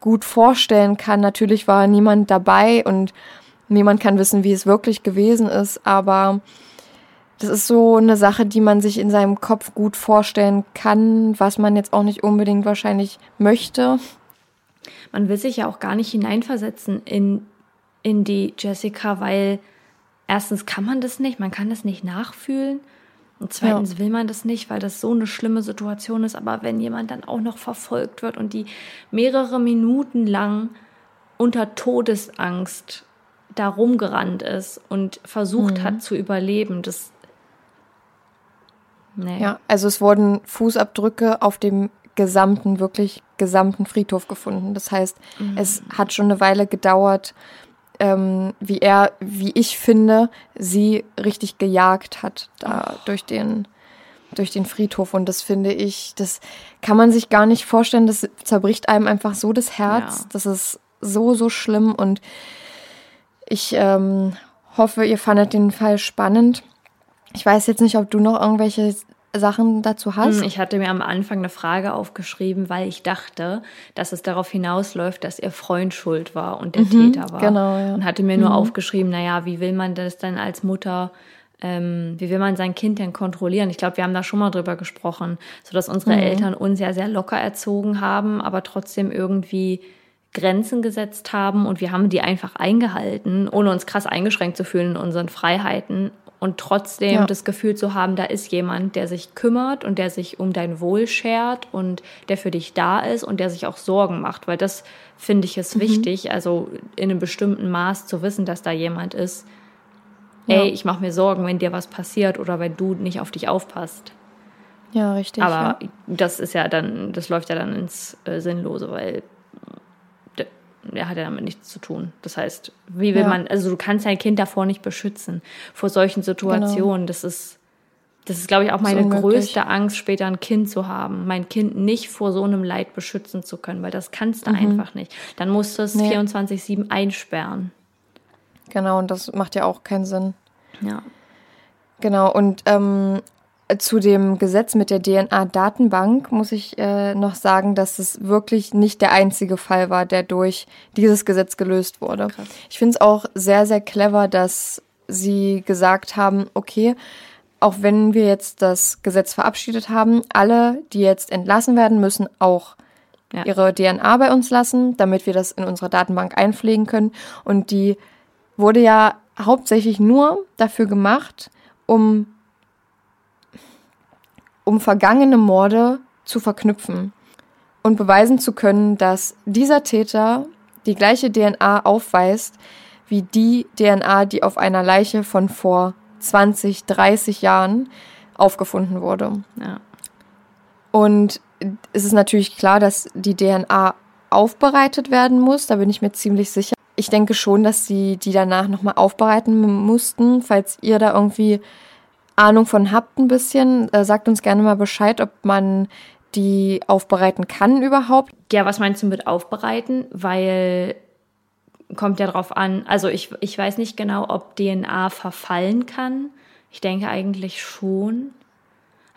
gut vorstellen kann. Natürlich war niemand dabei und Niemand kann wissen, wie es wirklich gewesen ist, aber das ist so eine Sache, die man sich in seinem Kopf gut vorstellen kann, was man jetzt auch nicht unbedingt wahrscheinlich möchte. Man will sich ja auch gar nicht hineinversetzen in, in die Jessica, weil erstens kann man das nicht, man kann das nicht nachfühlen. Und zweitens ja. will man das nicht, weil das so eine schlimme Situation ist. Aber wenn jemand dann auch noch verfolgt wird und die mehrere Minuten lang unter Todesangst da rumgerannt ist und versucht mhm. hat zu überleben. Das. Nee. Ja, also es wurden Fußabdrücke auf dem gesamten, wirklich gesamten Friedhof gefunden. Das heißt, mhm. es hat schon eine Weile gedauert, ähm, wie er, wie ich finde, sie richtig gejagt hat da oh. durch den durch den Friedhof und das finde ich, das kann man sich gar nicht vorstellen, das zerbricht einem einfach so das Herz, ja. das ist so so schlimm und ich ähm, hoffe, ihr fandet den Fall spannend. Ich weiß jetzt nicht, ob du noch irgendwelche Sachen dazu hast. Hm, Ich hatte mir am Anfang eine Frage aufgeschrieben, weil ich dachte, dass es darauf hinausläuft, dass ihr Freund schuld war und der Täter war. genau, ja. Und hatte mir nur aufgeschrieben, naja, wie will man das dann als Mutter, ähm, wie will man sein Kind denn kontrollieren? Ich glaube, wir haben da schon mal drüber gesprochen, sodass unsere Eltern uns ja sehr locker erzogen haben, aber trotzdem irgendwie Grenzen gesetzt haben und wir haben die einfach eingehalten, ohne uns krass eingeschränkt zu fühlen in unseren Freiheiten und trotzdem Ja. das Gefühl zu haben, da ist jemand, der sich kümmert und der sich um dein Wohl schert und der für dich da ist und der sich auch Sorgen macht, weil das finde ich Mhm. ist wichtig, also in einem bestimmten Maß zu wissen, dass da jemand ist. Ja. Ey, ich mache mir Sorgen, wenn dir was passiert oder wenn du nicht auf dich aufpasst. Ja, richtig. Aber ja. das ist ja dann, das läuft ja dann ins äh, Sinnlose, weil der hat ja damit nichts zu tun. Das heißt, wie will Ja. man, also du kannst dein Kind davor nicht beschützen, vor solchen Situationen. Das ist, das ist, glaube ich, auch meine Genau. größte Angst, später ein Kind zu haben, mein Kind nicht vor so einem Leid beschützen zu können, weil das kannst du einfach nicht. Dann musst du es Mhm. Nee. 24-7 einsperren. Genau, und das macht ja auch keinen Sinn. Ja. Genau, und ähm, zu dem Gesetz mit der DNA-Datenbank muss ich äh, noch sagen, dass es wirklich nicht der einzige Fall war, der durch dieses Gesetz gelöst wurde. Krass. Ich finde es auch sehr, sehr clever, dass sie gesagt haben, okay, auch wenn wir jetzt das Gesetz verabschiedet haben, alle, die jetzt entlassen werden, müssen auch Ja. ihre DNA bei uns lassen, damit wir das in unserer Datenbank einpflegen können. Und die wurde ja hauptsächlich nur dafür gemacht, um, um vergangene Morde zu verknüpfen und beweisen zu können, dass dieser Täter die gleiche DNA aufweist wie die DNA, die auf einer Leiche von vor 20, 30 Jahren aufgefunden wurde. Ja. Und es ist natürlich klar, dass die DNA aufbereitet werden muss. Da bin ich mir ziemlich sicher. Ich denke schon, dass sie die danach nochmal aufbereiten mussten. Falls ihr da irgendwie Ahnung von habt ein bisschen, äh, sagt uns gerne mal Bescheid, ob man die aufbereiten kann überhaupt. Ja, was meinst du mit aufbereiten? Weil kommt ja drauf an. Also ich, ich weiß nicht genau, ob DNA verfallen kann. Ich denke eigentlich schon.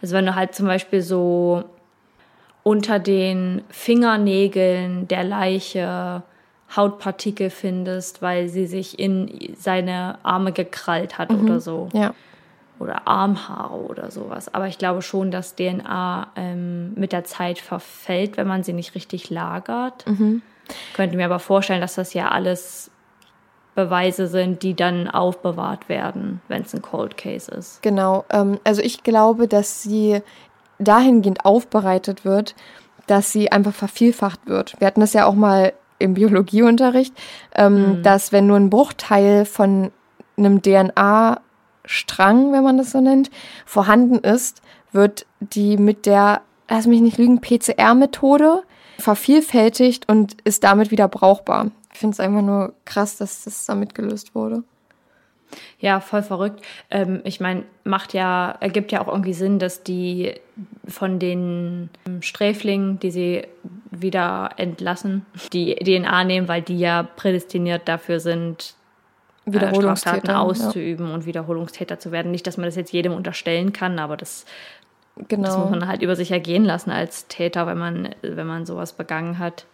Also wenn du halt zum Beispiel so unter den Fingernägeln der Leiche Hautpartikel findest, weil sie sich in seine Arme gekrallt hat oder so Ja. Oder Armhaare oder sowas. Aber ich glaube schon, dass DNA ähm, mit der Zeit verfällt, wenn man sie nicht richtig lagert. Könnte mir aber vorstellen, dass das ja alles Beweise sind, die dann aufbewahrt werden, wenn es ein Cold Case ist. Genau. Ähm, also ich glaube, dass sie dahingehend aufbereitet wird, dass sie einfach vervielfacht wird. Wir hatten das ja auch mal im Biologieunterricht, ähm, dass wenn nur ein Bruchteil von einem DNA-Strang, wenn man das so nennt, vorhanden ist, wird die mit der, lass mich nicht lügen, PCR-Methode vervielfältigt und ist damit wieder brauchbar. Ich finde es einfach nur krass, dass das damit gelöst wurde. Ja, voll verrückt. Ähm, ich meine, macht ja, ergibt ja auch irgendwie Sinn, dass die von den Sträflingen, die sie wieder entlassen, die DNA nehmen, weil die ja prädestiniert dafür sind, äh, Wiederholungstäter, Straftaten ja. auszuüben und Wiederholungstäter zu werden. Nicht, dass man das jetzt jedem unterstellen kann, aber das, Genau. das muss man halt über sich ergehen lassen als Täter, wenn man, wenn man sowas begangen hat.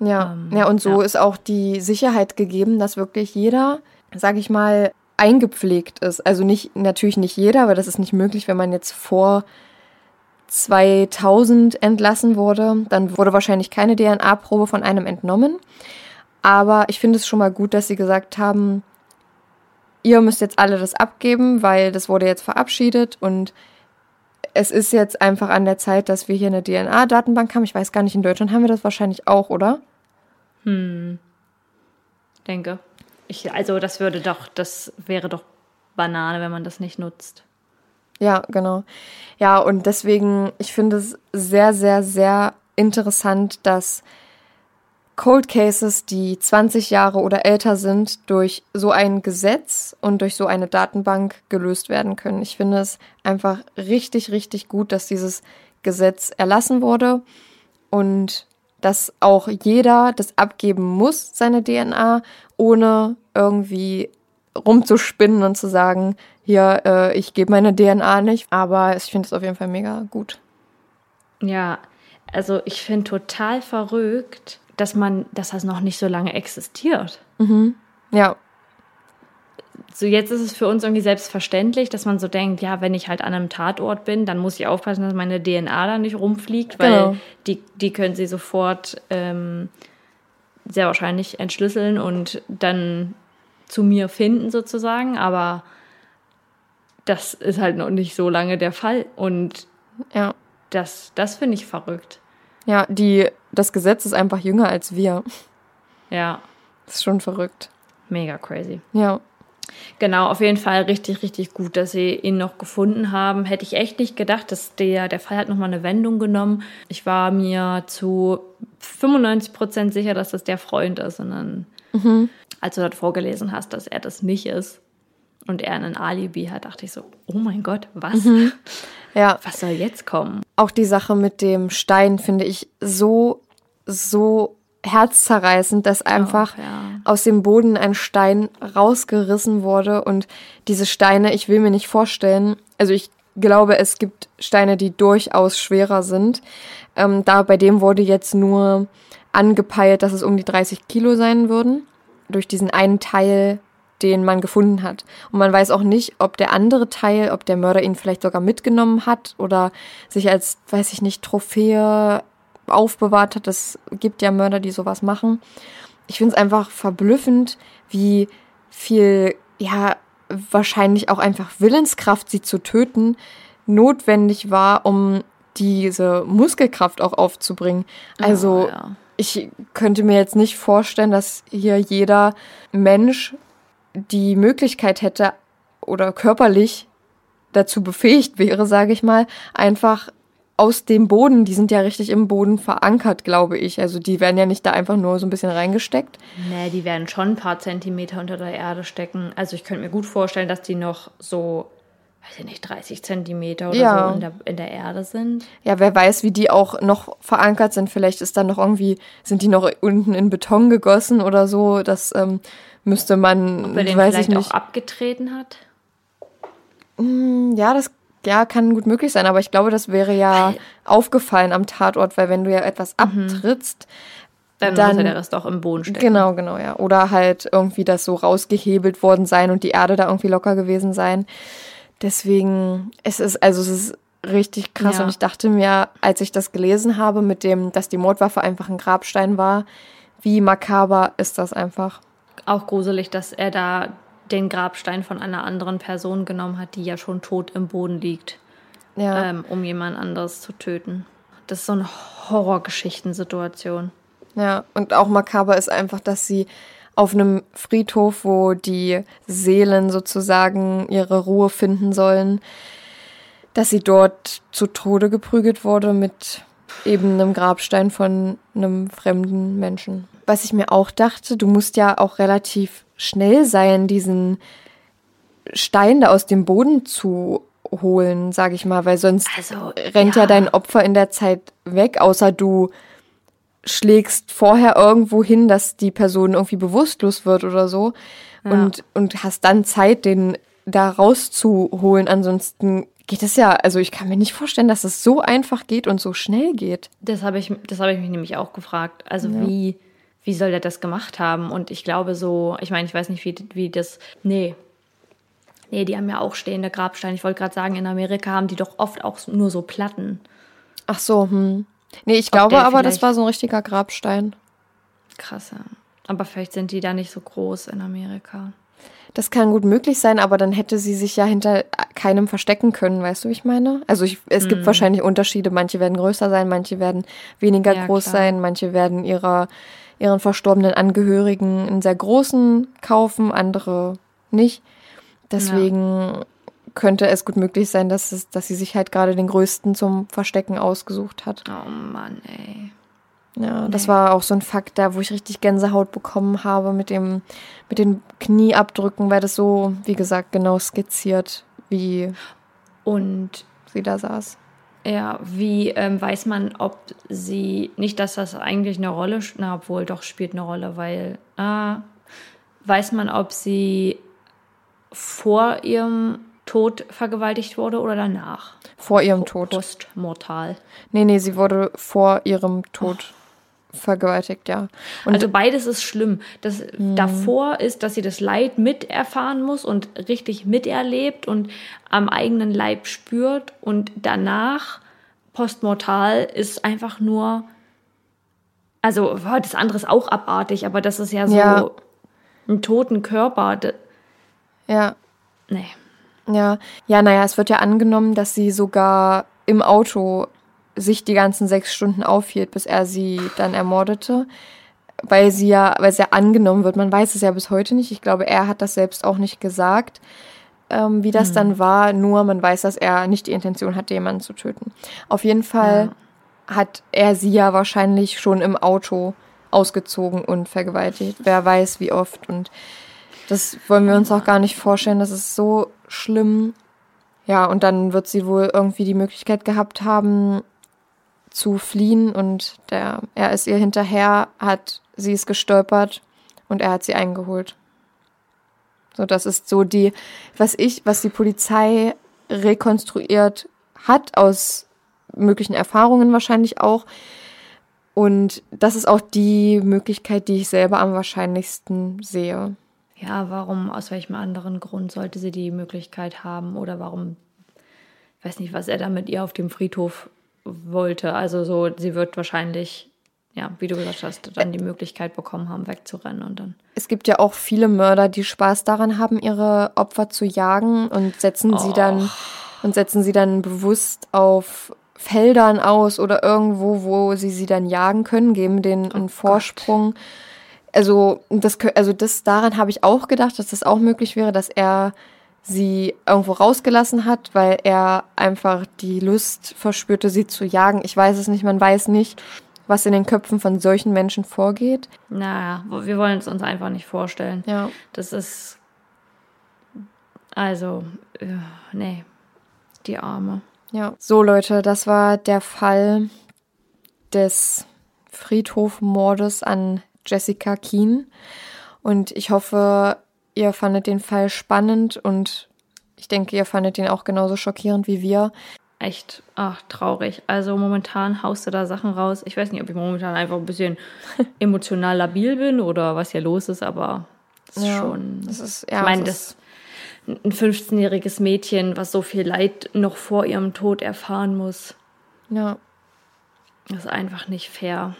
Ja, Ähm, ja, und so ja. ist auch die Sicherheit gegeben, dass wirklich jeder, sag ich mal, eingepflegt ist. Also nicht, natürlich nicht jeder, aber das ist nicht möglich, wenn man jetzt vor 2000 entlassen wurde. Dann wurde wahrscheinlich keine DNA-Probe von einem entnommen. Aber ich finde es schon mal gut, dass sie gesagt haben, ihr müsst jetzt alle das abgeben, weil das wurde jetzt verabschiedet und es ist jetzt einfach an der Zeit, dass wir hier eine DNA-Datenbank haben. Ich weiß gar nicht, in Deutschland haben wir das wahrscheinlich auch, oder? Denke. Ich, also das würde doch, das wäre doch Banane, wenn man das nicht nutzt. Ja, genau. Ja, und deswegen, ich finde es sehr, sehr, sehr interessant, dass Cold Cases, die 20 Jahre oder älter sind, durch so ein Gesetz und durch so eine Datenbank gelöst werden können. Ich finde es einfach richtig, richtig gut, dass dieses Gesetz erlassen wurde und dass auch jeder das abgeben muss, seine DNA, ohne irgendwie rumzuspinnen und zu sagen, hier, äh, ich gebe meine DNA nicht. Aber ich finde es auf jeden Fall mega gut. Ja, also ich finde total verrückt, dass man, dass das noch nicht so lange existiert. Mhm. Ja. So jetzt ist es für uns irgendwie selbstverständlich, dass man so denkt, ja, wenn ich halt an einem Tatort bin, dann muss ich aufpassen, dass meine DNA da nicht rumfliegt, weil Genau. die, die können sie sofort ähm, sehr wahrscheinlich entschlüsseln und dann zu mir finden sozusagen. Aber das ist halt noch nicht so lange der Fall und Ja. das, das finde ich verrückt. Ja, die, das Gesetz ist einfach jünger als wir. Ja, Das ist schon verrückt. mega crazy. Ja. Genau, auf jeden Fall richtig, richtig gut, dass sie ihn noch gefunden haben. Hätte ich echt nicht gedacht, dass der, der Fall hat nochmal eine Wendung genommen. Ich war mir zu 95 Prozent sicher, dass das der Freund ist. Und dann, als du dort vorgelesen hast, dass er das nicht ist und er ein Alibi hat, dachte ich so, oh mein Gott, was? Ja, Was soll jetzt kommen? auch die Sache mit dem Stein finde ich so, so herzzerreißend, dass einfach ja. aus dem Boden ein Stein rausgerissen wurde und diese Steine, ich will mir nicht vorstellen, also ich glaube, es gibt Steine, die durchaus schwerer sind. Ähm, da bei dem wurde jetzt nur angepeilt, dass es um die 30 Kilo sein würden, durch diesen einen Teil, den man gefunden hat. Und man weiß auch nicht, ob der andere Teil, ob der Mörder ihn vielleicht sogar mitgenommen hat oder sich als, weiß ich nicht, Trophäe aufbewahrt hat. Es gibt ja Mörder, die sowas machen. Ich finde es einfach verblüffend, wie viel, ja, wahrscheinlich auch einfach Willenskraft, sie zu töten, notwendig war, um diese Muskelkraft auch aufzubringen. Also Oh, ja. ich könnte mir jetzt nicht vorstellen, dass hier jeder Mensch die Möglichkeit hätte oder körperlich dazu befähigt wäre, sage ich mal, einfach aus dem Boden, die sind ja richtig im Boden verankert, glaube ich. Also die werden ja nicht da einfach nur so ein bisschen reingesteckt. Nee, die werden schon ein paar Zentimeter unter der Erde stecken. Also ich könnte mir gut vorstellen, dass die noch so, weiß ich nicht, 30 Zentimeter oder Ja. so in der, in der Erde sind. Ja, wer weiß, wie die auch noch verankert sind. Vielleicht ist da noch irgendwie, sind die noch unten in Beton gegossen oder so. Das ähm, müsste man, Bei den weiß ich vielleicht nicht. auch abgetreten hat. Ja, das ja, kann gut möglich sein, aber ich glaube, das wäre ja aufgefallen am Tatort, weil wenn du ja etwas abtrittst, Dann, Dann- muss ja der Rest auch im Boden stecken. genau, genau, ja. Oder halt irgendwie das so rausgehebelt worden sein und die Erde da irgendwie locker gewesen sein. Deswegen, es ist, also es ist richtig krass Ja. und ich dachte mir, als ich das gelesen habe mit dem, dass die Mordwaffe einfach ein Grabstein war, wie makaber ist das einfach. Auch gruselig, dass er da den Grabstein von einer anderen Person genommen hat, die ja schon tot im Boden liegt, Ja. ähm, um jemand anderes zu töten. Das ist so eine Horrorgeschichtensituation. Ja, und auch makaber ist einfach, dass sie auf einem Friedhof, wo die Seelen sozusagen ihre Ruhe finden sollen, dass sie dort zu Tode geprügelt wurde mit eben einem Grabstein von einem fremden Menschen. Was ich mir auch dachte, du musst ja auch relativ schnell sein, diesen Stein da aus dem Boden zu holen, sage ich mal, weil sonst Also, rennt ja. ja. dein Opfer in der Zeit weg, außer du schlägst vorher irgendwo hin, dass die Person irgendwie bewusstlos wird oder so und, und hast dann Zeit, den da rauszuholen. Ansonsten geht es ja, also ich kann mir nicht vorstellen, dass es so einfach geht und so schnell geht. Das habe ich, das habe ich mich nämlich auch gefragt. Also wie, wie soll der das gemacht haben? Und ich glaube so, ich meine, ich weiß nicht, wie, wie das. Nee. Nee, die haben ja auch stehende Grabsteine. Ich wollte gerade sagen, in Amerika haben die doch oft auch nur so Platten. Ach so, hm. Nee, ich glaube aber, das war so ein richtiger Grabstein. Krass, ja. Aber vielleicht sind die da nicht so groß in Amerika. Das kann gut möglich sein, aber dann hätte sie sich ja hinter keinem verstecken können, weißt du, wie ich meine? Also ich, es gibt wahrscheinlich Unterschiede. Manche werden größer sein, manche werden weniger Ja, groß klar. sein, manche werden ihrer, ihren verstorbenen Angehörigen einen sehr großen kaufen, andere nicht. Deswegen könnte es gut möglich sein, dass, es, dass sie sich halt gerade den größten zum Verstecken ausgesucht hat. Oh Mann, ey. Ja, das war auch so ein Fakt da, wo ich richtig Gänsehaut bekommen habe mit dem, mit den Knieabdrücken, weil das so, wie gesagt, genau skizziert, wie Und sie da saß. Ja, wie ähm, weiß man, ob sie, nicht, dass das eigentlich eine Rolle, na, obwohl doch spielt eine Rolle, weil, ah, weiß man, ob sie vor ihrem Tod vergewaltigt wurde oder danach? Vor ihrem Tod. Postmortal. Nee, nee, sie wurde vor ihrem Tod vergewaltigt, ja. Und also beides ist schlimm. Das davor ist, dass sie das Leid miterfahren muss und richtig miterlebt und am eigenen Leib spürt und danach postmortal ist einfach nur also das andere ist auch abartig, aber das ist ja so Ja. ein toten Körper. Ja, Nee. ja. Ja, naja, es wird ja angenommen, dass sie sogar im Auto sich die ganzen sechs Stunden aufhielt, bis er sie dann ermordete. Weil sie ja, weil es ja angenommen wird, man weiß es ja bis heute nicht. Ich glaube, er hat das selbst auch nicht gesagt, ähm, wie das dann war. Nur man weiß, dass er nicht die Intention hatte, jemanden zu töten. Auf jeden Fall hat er sie ja wahrscheinlich schon im Auto ausgezogen und vergewaltigt. Wer weiß, wie oft. Und das wollen wir uns auch gar nicht vorstellen. Das ist so schlimm. Ja, und dann wird sie wohl irgendwie die Möglichkeit gehabt haben, zu fliehen. Und der, er ist ihr hinterher, hat, sie ist gestolpert und er hat sie eingeholt. So, das ist so die, was ich, was die Polizei rekonstruiert hat aus möglichen Erfahrungen wahrscheinlich auch. Und das ist auch die Möglichkeit, die ich selber am wahrscheinlichsten sehe. Ja, warum, aus welchem anderen Grund sollte sie die Möglichkeit haben oder warum, ich weiß nicht, was er da mit ihr auf dem Friedhof wollte. Also so, sie wird wahrscheinlich, ja, wie du gesagt hast, dann die Möglichkeit bekommen haben, wegzurennen und dann. Es gibt ja auch viele Mörder, die Spaß daran haben, ihre Opfer zu jagen und setzen sie dann und setzen sie dann bewusst auf Feldern aus oder irgendwo, wo sie sie dann jagen können, geben denen einen Vorsprung. Also das, also das daran habe ich auch gedacht, dass das auch möglich wäre, dass er sie irgendwo rausgelassen hat, weil er einfach die Lust verspürte, sie zu jagen. Ich weiß es nicht, man weiß nicht, was in den Köpfen von solchen Menschen vorgeht. Naja, wir wollen es uns einfach nicht vorstellen. Ja. Das ist. Also, äh, nee, die Arme. Ja. So, Leute, das war der Fall des Friedhofmordes an Jessica Keen. Und ich hoffe, ihr fandet den Fall spannend und ich denke, ihr fandet ihn auch genauso schockierend wie wir. Echt, ach, traurig. Also momentan haust du da Sachen raus. Ich weiß nicht, ob ich momentan einfach ein bisschen emotional labil bin oder was hier los ist, aber es ist Ja, schon. das ist- ja, ich meine, das ein 15-jähriges Mädchen, was so viel Leid noch vor ihrem Tod erfahren muss, Ja. das ist einfach nicht fair.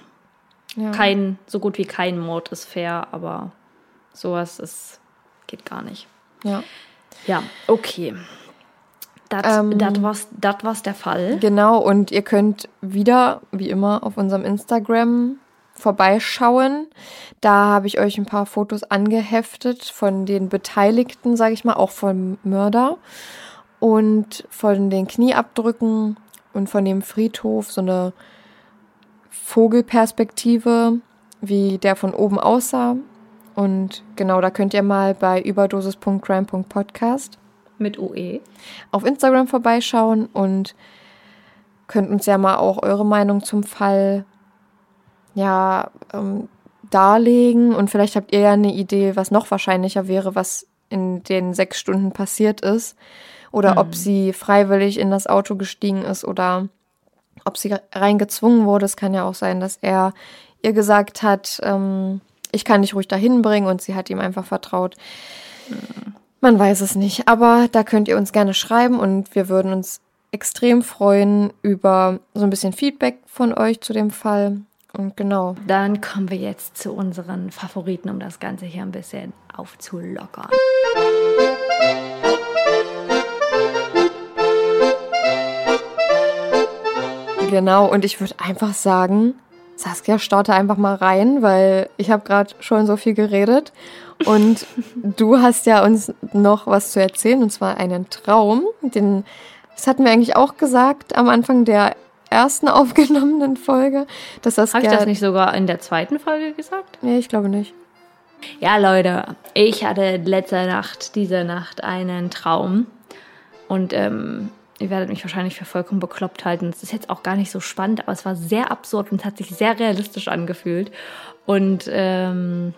ja. Kein, so gut wie kein Mord ist fair, aber sowas ist, geht gar nicht. ja. Ja, okay. Das Ähm, war's der Fall. Genau, und ihr könnt wieder, wie immer, auf unserem Instagram vorbeischauen. Da habe ich euch ein paar Fotos angeheftet von den Beteiligten, sage ich mal, auch vom Mörder und von den Knieabdrücken und von dem Friedhof so eine Vogelperspektive, wie der von oben aussah. Und genau, da könnt ihr mal bei überdosis.crime.podcast Mit E. UE. auf Instagram vorbeischauen und könnt uns ja mal auch eure Meinung zum Fall ja ähm, darlegen und vielleicht habt ihr ja eine Idee, was noch wahrscheinlicher wäre, was in den sechs Stunden passiert ist oder ob sie freiwillig in das Auto gestiegen ist oder ob sie reingezwungen wurde. Es kann ja auch sein, dass er ihr gesagt hat, ähm, ich kann dich ruhig dahin bringen und sie hat ihm einfach vertraut. Man weiß es nicht, aber da könnt ihr uns gerne schreiben und wir würden uns extrem freuen über so ein bisschen Feedback von euch zu dem Fall. Und genau, Dann kommen wir jetzt zu unseren Favoriten, um das Ganze hier ein bisschen aufzulockern. genau. Und ich würde einfach sagen, Saskia, starte einfach mal rein, weil ich habe gerade schon so viel geredet. Und du hast ja uns noch was zu erzählen, und zwar einen Traum. Den, das hatten wir eigentlich auch gesagt am Anfang der ersten aufgenommenen Folge, dass Saskia... Habe ich das nicht sogar in der zweiten Folge gesagt? Nee, ich glaube nicht. Ja, Leute, ich hatte letzte Nacht, diese Nacht, einen Traum. Und ähm, ihr werdet mich wahrscheinlich für vollkommen bekloppt halten. Es ist jetzt auch gar nicht so spannend, aber es war sehr absurd und hat sich sehr realistisch angefühlt. Und ähm,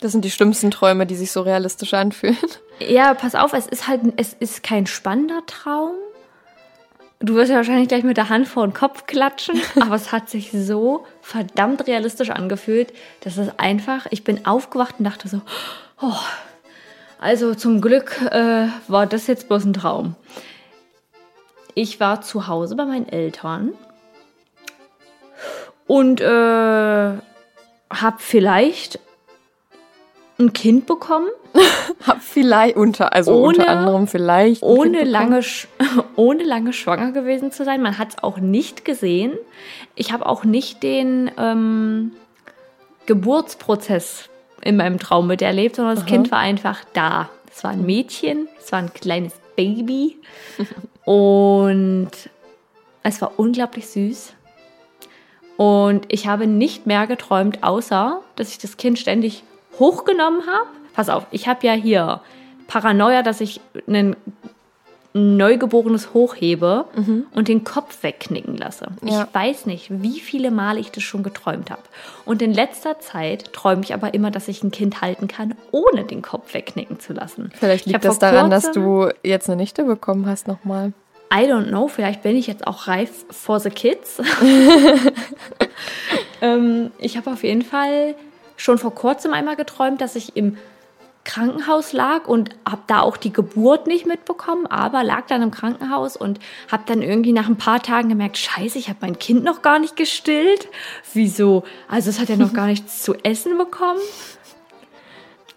Das sind die schlimmsten Träume, die sich so realistisch anfühlen. Ja, pass auf, es ist halt, es ist kein spannender Traum. Du wirst ja wahrscheinlich gleich mit der Hand vor den Kopf klatschen, aber es hat sich so verdammt realistisch angefühlt, dass es einfach, ich bin aufgewacht und dachte so, oh, also zum Glück äh, war das jetzt bloß ein Traum. Ich war zu Hause bei meinen Eltern und äh, habe vielleicht ein Kind bekommen. Hab vielleicht unter, also Ohne- unter anderem vielleicht. ohne lange, ohne lange schwanger gewesen zu sein. Man hat es auch nicht gesehen. Ich habe auch nicht den ähm, Geburtsprozess in meinem Traum miterlebt, sondern das Kind war einfach da. Es war ein Mädchen, es war ein kleines Baby und es war unglaublich süß. Und ich habe nicht mehr geträumt, außer dass ich das Kind ständig hochgenommen habe. Pass auf, ich habe ja hier Paranoia, dass ich ein Neugeborenes hochhebe und den Kopf wegknicken lasse. Ja. Ich weiß nicht, wie viele Male ich das schon geträumt habe. Und in letzter Zeit träume ich aber immer, dass ich ein Kind halten kann, ohne den Kopf wegknicken zu lassen. Vielleicht Ich liegt das daran, dass du jetzt eine Nichte bekommen hast nochmal. I don't know, vielleicht bin ich jetzt auch reif for the kids. ähm, ich habe auf jeden Fall schon vor kurzem einmal geträumt, dass ich im Krankenhaus lag und habe da auch die Geburt nicht mitbekommen, aber lag dann im Krankenhaus und habe dann irgendwie nach ein paar Tagen gemerkt, scheiße, ich habe mein Kind noch gar nicht gestillt. Wieso? Also es hat ja noch gar nichts zu essen bekommen.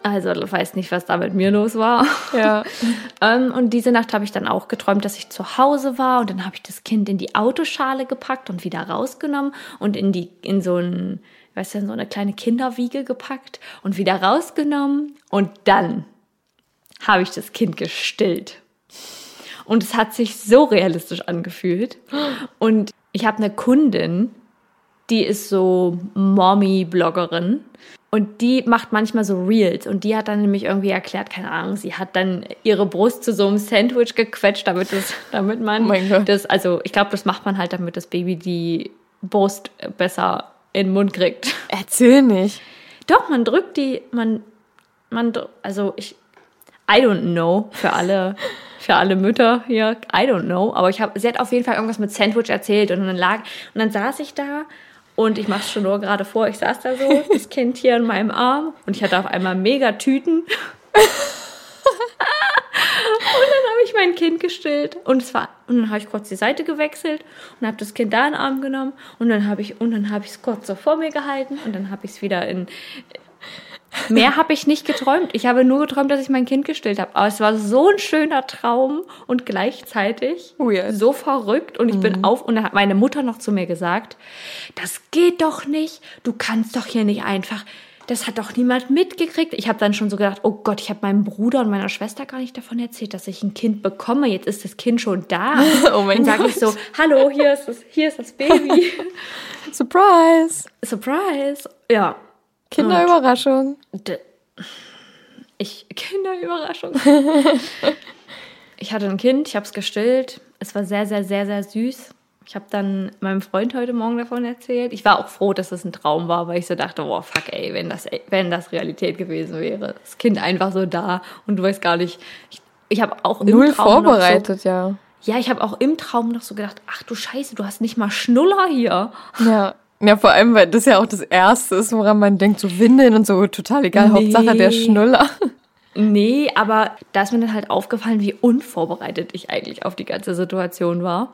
Also ich weiß nicht, was da mit mir los war. Ja. Ähm, und diese Nacht habe ich dann auch geträumt, dass ich zu Hause war und dann habe ich das Kind in die Autoschale gepackt und wieder rausgenommen und in die in so ein, weißt du, in so eine kleine Kinderwiege gepackt und wieder rausgenommen und dann habe ich das Kind gestillt. Und es hat sich so realistisch angefühlt. Und ich habe eine Kundin, die ist so Mommy-Bloggerin. Und die macht manchmal so Reels. Und die hat dann nämlich irgendwie erklärt, keine Ahnung, sie hat dann ihre Brust zu so einem Sandwich gequetscht, damit, das, damit man Oh das, also ich glaube, das macht man halt, damit das Baby die Brust besser in den Mund kriegt. Erzähl nicht. Doch, man drückt die, man, man, also ich, I don't know, für alle, für alle Mütter hier, I don't know, aber ich habe, sie hat auf jeden Fall irgendwas mit Sandwich erzählt und dann lag, und dann saß ich da und ich mach's schon nur gerade vor, ich saß da so, das Kind hier in meinem Arm und ich hatte auf einmal mega Tüten. und dann habe ich mein Kind gestillt und es war und dann habe ich kurz die Seite gewechselt und habe das Kind da in den Arm genommen und dann habe ich und dann habe ich es kurz so vor mir gehalten und dann habe ich es wieder in Mehr habe ich nicht geträumt. Ich habe nur geträumt, dass ich mein Kind gestillt habe. Aber es war so ein schöner Traum und gleichzeitig Weird. so verrückt. Und ich bin auf und dann hat meine Mutter noch zu mir gesagt, das geht doch nicht. Du kannst doch hier nicht einfach. Das hat doch niemand mitgekriegt. Ich habe dann schon so gedacht, oh Gott, ich habe meinem Bruder und meiner Schwester gar nicht davon erzählt, dass ich ein Kind bekomme. Jetzt ist das Kind schon da. Oh mein dann sage ich so, hallo, hier ist das, hier ist das Baby. Surprise! Surprise. Ja. Kinderüberraschung. Ich, Kinderüberraschung. ich hatte ein Kind, ich habe es gestillt. Es war sehr, sehr, sehr, sehr süß. Ich habe dann meinem Freund heute Morgen davon erzählt. Ich war auch froh, dass es ein Traum war, weil ich so dachte, boah, fuck, ey, wenn das, wenn das Realität gewesen wäre. Das Kind einfach so da und du weißt gar nicht. Ich, ich habe auch im Null Traum noch vorbereitet, ja. So, ja, ich habe auch im Traum noch so gedacht, ach du Scheiße, du hast nicht mal Schnuller hier. Ja. Ja, vor allem, weil das ja auch das Erste ist, woran man denkt, so Windeln und so, total egal. Nee. Hauptsache der Schnuller. Nee, aber da ist mir dann halt aufgefallen, wie unvorbereitet ich eigentlich auf die ganze Situation war.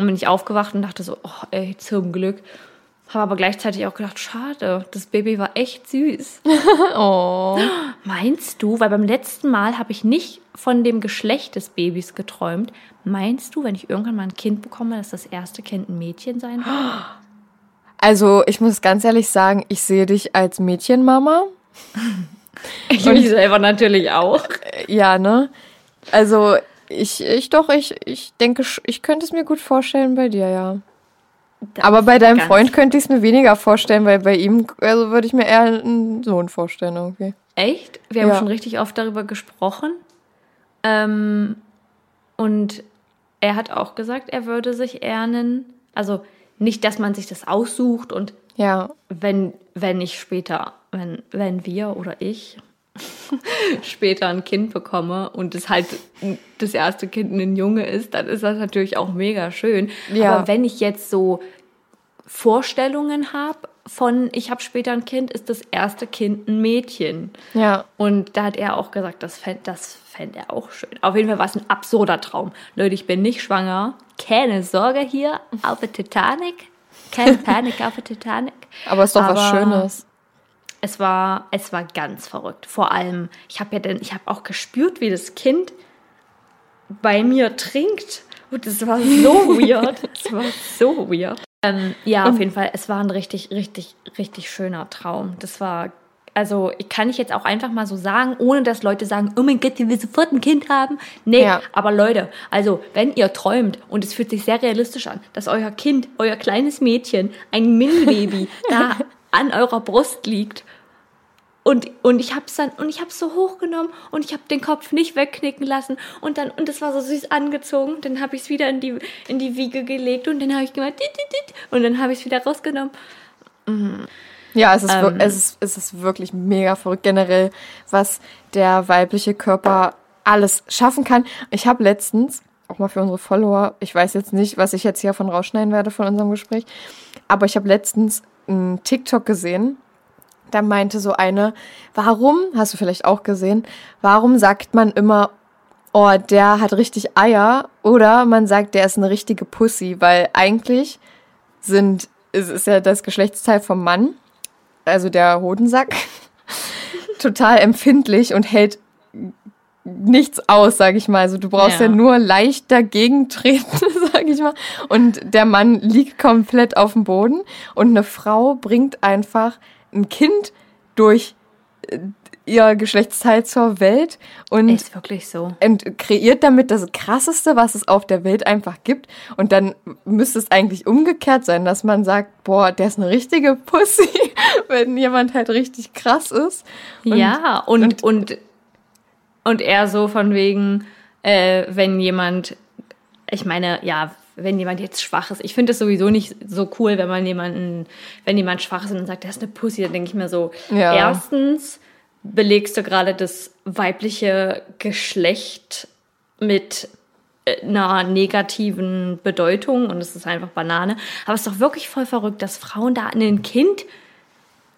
Und bin ich aufgewacht und dachte so, oh ey, zum Glück. Habe aber gleichzeitig auch gedacht, schade, das Baby war echt süß. Oh. Meinst du, weil beim letzten Mal habe ich nicht von dem Geschlecht des Babys geträumt. Meinst du, wenn ich irgendwann mal ein Kind bekomme, dass das erste Kind ein Mädchen sein wird? Also, ich muss ganz ehrlich sagen, ich sehe dich als Mädchenmama. Ich mich selber natürlich auch. Ja, ne? Also, ich, ich doch, ich, ich denke, ich könnte es mir gut vorstellen bei dir, ja. Aber bei deinem Freund könnte ich es mir weniger vorstellen, weil bei ihm, also würde ich mir eher einen Sohn vorstellen irgendwie. Echt? Wir haben Ja. schon richtig oft darüber gesprochen. Ähm, und er hat auch gesagt, er würde sich eher einen, also nicht, dass man sich das aussucht und Ja, wenn, wenn ich später wenn, wenn wir oder ich später ein Kind bekomme und es halt das erste Kind ein Junge ist, dann ist das natürlich auch mega schön. Ja. Aber wenn ich jetzt so Vorstellungen habe von ich habe später ein Kind, ist das erste Kind ein Mädchen. Ja. Und da hat er auch gesagt, das fände das fänd er auch schön. Auf jeden Fall war es ein absurder Traum. Leute, ich bin nicht schwanger. Keine Sorge hier auf der Titanic. Keine Panik auf der Titanic. Aber ist doch was Aber- Schönes. Es war, es war ganz verrückt. Vor allem, ich habe ja dann, ich habe auch gespürt, wie das Kind bei mir trinkt. Und es war so weird. Es war so weird. Ähm, ja, auf jeden Fall, es war ein richtig, richtig, richtig schöner Traum. Das war, also kann ich jetzt auch einfach mal so sagen, ohne dass Leute sagen, oh mein Gott, ihr will sofort ein Kind haben. Nee, Ja. aber Leute, also wenn ihr träumt und es fühlt sich sehr realistisch an, dass euer Kind, euer kleines Mädchen, ein Mini-Baby da an eurer Brust liegt und, und ich hab's dann und ich hab's so hochgenommen und ich habe den Kopf nicht wegknicken lassen und dann und das war so süß angezogen. Dann habe ich es wieder in die in die Wiege gelegt und dann habe ich gemacht und dann habe ich es wieder rausgenommen. Ja, es ist, Ähm. es, ist, es ist wirklich mega verrückt generell, was der weibliche Körper alles schaffen kann. Ich habe letztens, auch mal für unsere Follower, ich weiß jetzt nicht, was ich jetzt hier von rausschneiden werde von unserem Gespräch, aber ich habe letztens einen TikTok gesehen, da meinte so eine, warum, hast du vielleicht auch gesehen, warum sagt man immer, oh, der hat richtig Eier oder man sagt, der ist eine richtige Pussy, weil eigentlich sind, es ist ja das Geschlechtsteil vom Mann, also der Hodensack, total empfindlich und hält nichts aus, sag ich mal. Also du brauchst ja, Ja. nur leicht dagegen treten, sag ich mal. Und der Mann liegt komplett auf dem Boden und eine Frau bringt einfach ein Kind durch äh, ihr Geschlechtsteil zur Welt und Ist wirklich so. und kreiert damit das Krasseste, was es auf der Welt einfach gibt. Und dann müsste es eigentlich umgekehrt sein, dass man sagt, boah, der ist eine richtige Pussy, wenn jemand halt richtig krass ist. Und- ja, und, und, und, eher so von wegen, äh, wenn jemand, ich meine, ja, wenn jemand jetzt schwach ist, ich finde es sowieso nicht so cool, wenn man jemanden, wenn jemand schwach ist und sagt, der ist eine Pussy, dann denke ich mir so, Ja. erstens belegst du gerade das weibliche Geschlecht mit äh, einer negativen Bedeutung und es ist einfach Banane. Aber es ist doch wirklich voll verrückt, dass Frauen da ein Kind,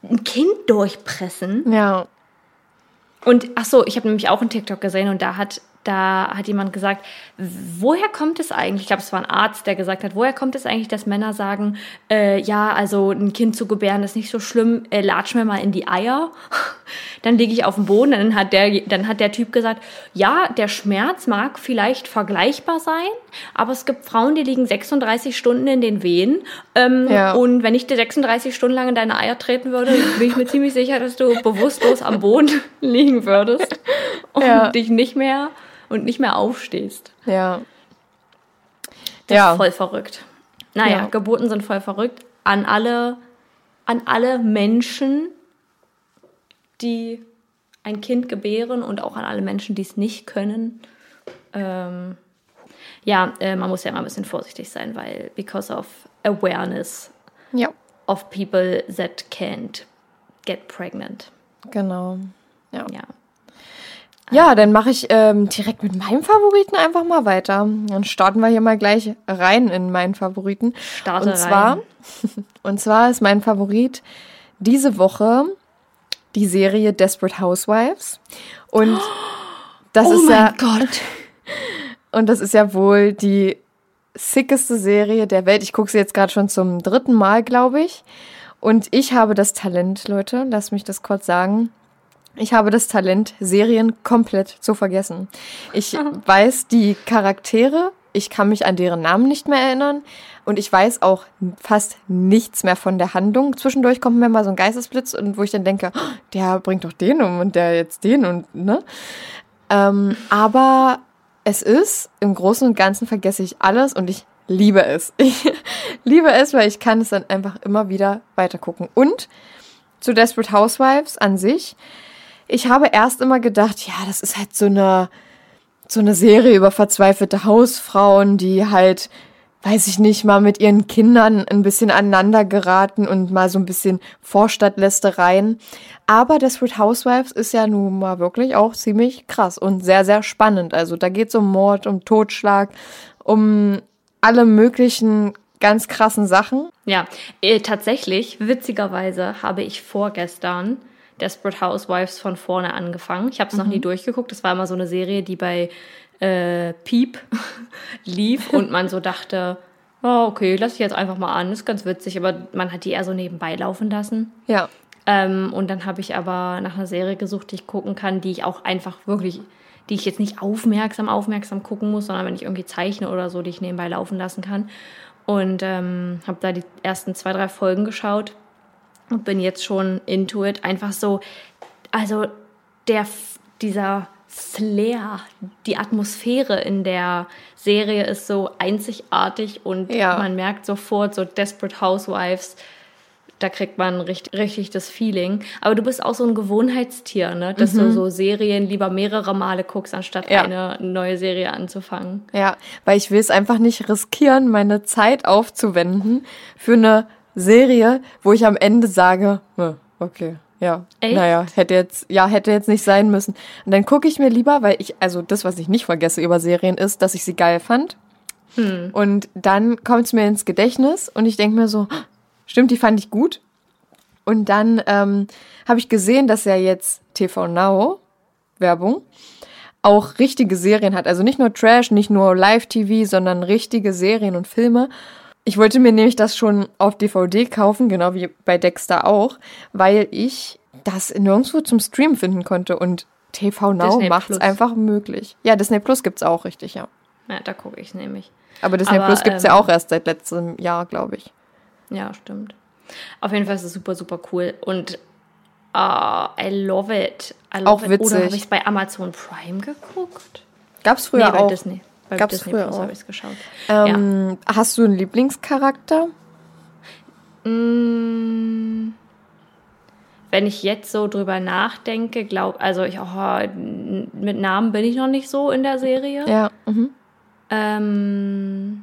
ein Kind durchpressen. Ja, Und ach so, ich habe nämlich auch einen TikTok gesehen und da hat da hat jemand gesagt, woher kommt es eigentlich? Ich glaube, es war ein Arzt, der gesagt hat, woher kommt es eigentlich, dass Männer sagen, äh, ja, also ein Kind zu gebären ist nicht so schlimm, äh, latsch mir mal in die Eier. Dann liege ich auf dem Boden, dann hat der, dann hat der Typ gesagt, ja, der Schmerz mag vielleicht vergleichbar sein, aber es gibt Frauen, die liegen 36 Stunden in den Wehen. Ähm, Ja. Und wenn ich dir 36 Stunden lang in deine Eier treten würde, bin ich mir ziemlich sicher, dass du bewusstlos am Boden liegen würdest und Ja. dich nicht mehr und nicht mehr aufstehst. ja. Das Ja. ist voll verrückt. Naja, Ja. Geburten sind voll verrückt. An alle, an alle Menschen, die ein Kind gebären und auch an alle Menschen, die es nicht können. Ähm, ja, äh, man muss ja immer ein bisschen vorsichtig sein, weil because of awareness Ja, of people that can't get pregnant. genau. Ja, Ja. Ja dann mache ich ähm, direkt mit meinem Favoriten einfach mal weiter. Dann starten wir hier mal gleich rein in meinen Favoriten. Starte und zwar, rein. und zwar ist mein Favorit diese Woche die Serie Desperate Housewives. Und das oh ist mein ja Gott. und das ist ja wohl die sickeste Serie der Welt. Ich gucke sie jetzt gerade schon zum dritten Mal, glaube ich. Und ich habe das Talent, Leute, lass mich das kurz sagen. Ich habe das Talent, Serien komplett zu vergessen. Ich weiß die Charaktere, ich kann mich an deren Namen nicht mehr erinnern und ich weiß auch fast nichts mehr von der Handlung. Zwischendurch kommt mir mal so ein Geistesblitz und wo ich dann denke, oh, der bringt doch den um und der jetzt den und ne. Ähm, aber es ist im Großen und Ganzen vergesse ich alles und ich liebe es. Ich liebe es, weil ich kann es dann einfach immer wieder weitergucken. Und zu Desperate Housewives an sich. Ich habe erst immer gedacht, ja, das ist halt so eine, so eine Serie über verzweifelte Hausfrauen, die halt weiß ich nicht, mal mit ihren Kindern ein bisschen aneinander geraten und mal so ein bisschen Vorstadtlästereien. Aber Desperate Housewives ist ja nun mal wirklich auch ziemlich krass und sehr, sehr spannend. Also da geht es um Mord, um Totschlag, um alle möglichen ganz krassen Sachen. Ja, äh, tatsächlich, witzigerweise habe ich vorgestern Desperate Housewives von vorne angefangen. Ich habe es noch nie durchgeguckt. Das war immer so eine Serie, die bei äh, Piep lief und man so dachte, oh, okay, lass ich jetzt einfach mal an, ist ganz witzig, aber man hat die eher so nebenbei laufen lassen. Ja. Ähm, und dann habe ich aber nach einer Serie gesucht, die ich gucken kann, die ich auch einfach wirklich, die ich jetzt nicht aufmerksam, aufmerksam gucken muss, sondern wenn ich irgendwie zeichne oder so, die ich nebenbei laufen lassen kann. Und ähm, habe da die ersten zwei, drei Folgen geschaut und bin jetzt schon into it. Einfach so, also der, dieser Flair, die Atmosphäre in der Serie ist so einzigartig und Ja. man merkt sofort so Desperate Housewives, da kriegt man richtig, richtig das Feeling. Aber du bist auch so ein Gewohnheitstier, ne? dass du so Serien lieber mehrere Male guckst, anstatt Ja. eine neue Serie anzufangen. Ja, weil ich will es einfach nicht riskieren, meine Zeit aufzuwenden für eine Serie, wo ich am Ende sage, "Hm, okay, ja, Echt? naja, hätte jetzt, ja, hätte jetzt nicht sein müssen. Und dann gucke ich mir lieber, weil ich, also das, was ich nicht vergesse über Serien, ist, dass ich sie geil fand. Und dann kommt es mir ins Gedächtnis und ich denke mir so, stimmt, die fand ich gut. Und dann ähm, habe ich gesehen, dass ja jetzt TV Now Werbung auch richtige Serien hat. Also nicht nur Trash, nicht nur Live-TV, sondern richtige Serien und Filme. Ich wollte mir nämlich das schon auf DVD kaufen, genau wie bei Dexter auch, weil ich das nirgendwo zum Stream finden konnte und TV Now macht es einfach möglich. Ja, Disney Plus gibt's auch, richtig, ja. Ja, da gucke ich nämlich. Aber Disney Aber, Plus gibt's ähm, ja auch erst seit letztem Jahr, glaube ich. Ja, stimmt. Auf jeden Fall ist es super, super cool. Und ah, I love it. I love Auch it. witzig. Oder habe ich es bei Amazon Prime geguckt? Gab's früher nee, bei auch. Disney. Bei Gab's Disney früher Plus auch. habe ich es geschaut. Ähm, Hast du einen Lieblingscharakter? ja. Mm, wenn ich jetzt so drüber nachdenke, glaube also ich, oh, mit Namen bin ich noch nicht so in der Serie. Ja. Mhm. Ähm,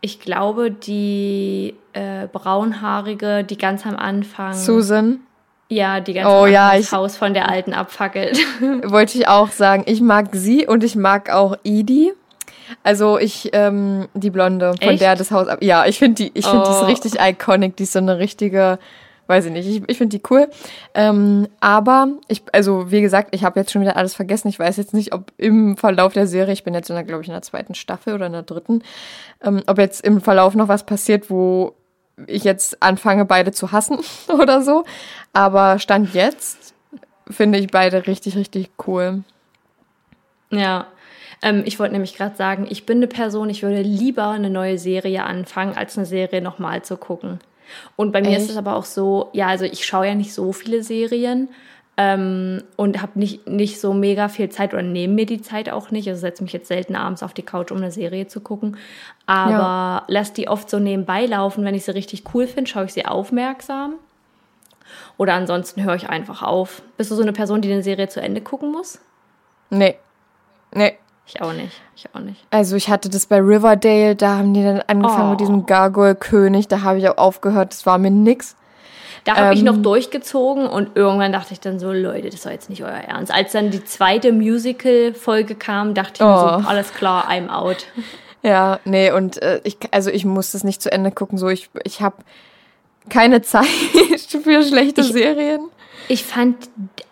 ich glaube, die äh, braunhaarige, die ganz am Anfang. Susan. Ja, die ganz Oh ja, Anfang ich- das Haus von der alten abfackelt. Wollte ich auch sagen. Ich mag sie und ich mag auch Edie. Also ich, ähm, die Blonde, von Echt? der das Haus ab. Ja, ich finde die, ich finde die ist Oh. richtig iconic. Die ist so eine richtige, weiß ich nicht, ich, ich finde die cool. Ähm, aber ich, also wie gesagt, ich habe jetzt schon wieder alles vergessen. Ich weiß jetzt nicht, ob im Verlauf der Serie, ich bin jetzt in der, glaube ich, in der zweiten Staffel oder in der dritten, ähm, ob jetzt im Verlauf noch was passiert, wo ich jetzt anfange, beide zu hassen oder so. Aber Stand jetzt finde ich beide richtig, richtig cool. Ja. Ähm, ich wollte nämlich gerade sagen, ich bin eine Person, ich würde lieber eine neue Serie anfangen, als eine Serie nochmal zu gucken. Und bei mir ist Echt? es aber auch so, ja, also ich schaue ja nicht so viele Serien ähm, und habe nicht, nicht so mega viel Zeit oder nehme mir die Zeit auch nicht. Also setze mich jetzt selten abends auf die Couch, um eine Serie zu gucken. Aber Ja. lass die oft so nebenbei laufen. Wenn ich sie richtig cool finde, schaue ich sie aufmerksam. Oder ansonsten höre ich einfach auf. Bist du so eine Person, die eine Serie zu Ende gucken muss? Nee. Nee. Ich auch nicht. Ich auch nicht. Also ich hatte das bei Riverdale, da haben die dann angefangen Oh. mit diesem Gargoyle-König, da habe ich auch aufgehört, das war mir nix. Da habe ich Ähm. noch durchgezogen und irgendwann dachte ich dann so, Leute, das war jetzt nicht euer Ernst. Als dann die zweite Musical-Folge kam, dachte ich mir Oh. so, alles klar, I'm out. Ja, nee, und äh, ich, also ich muss das nicht zu Ende gucken, so ich, ich habe keine Zeit für schlechte Ich- Serien. Ich fand,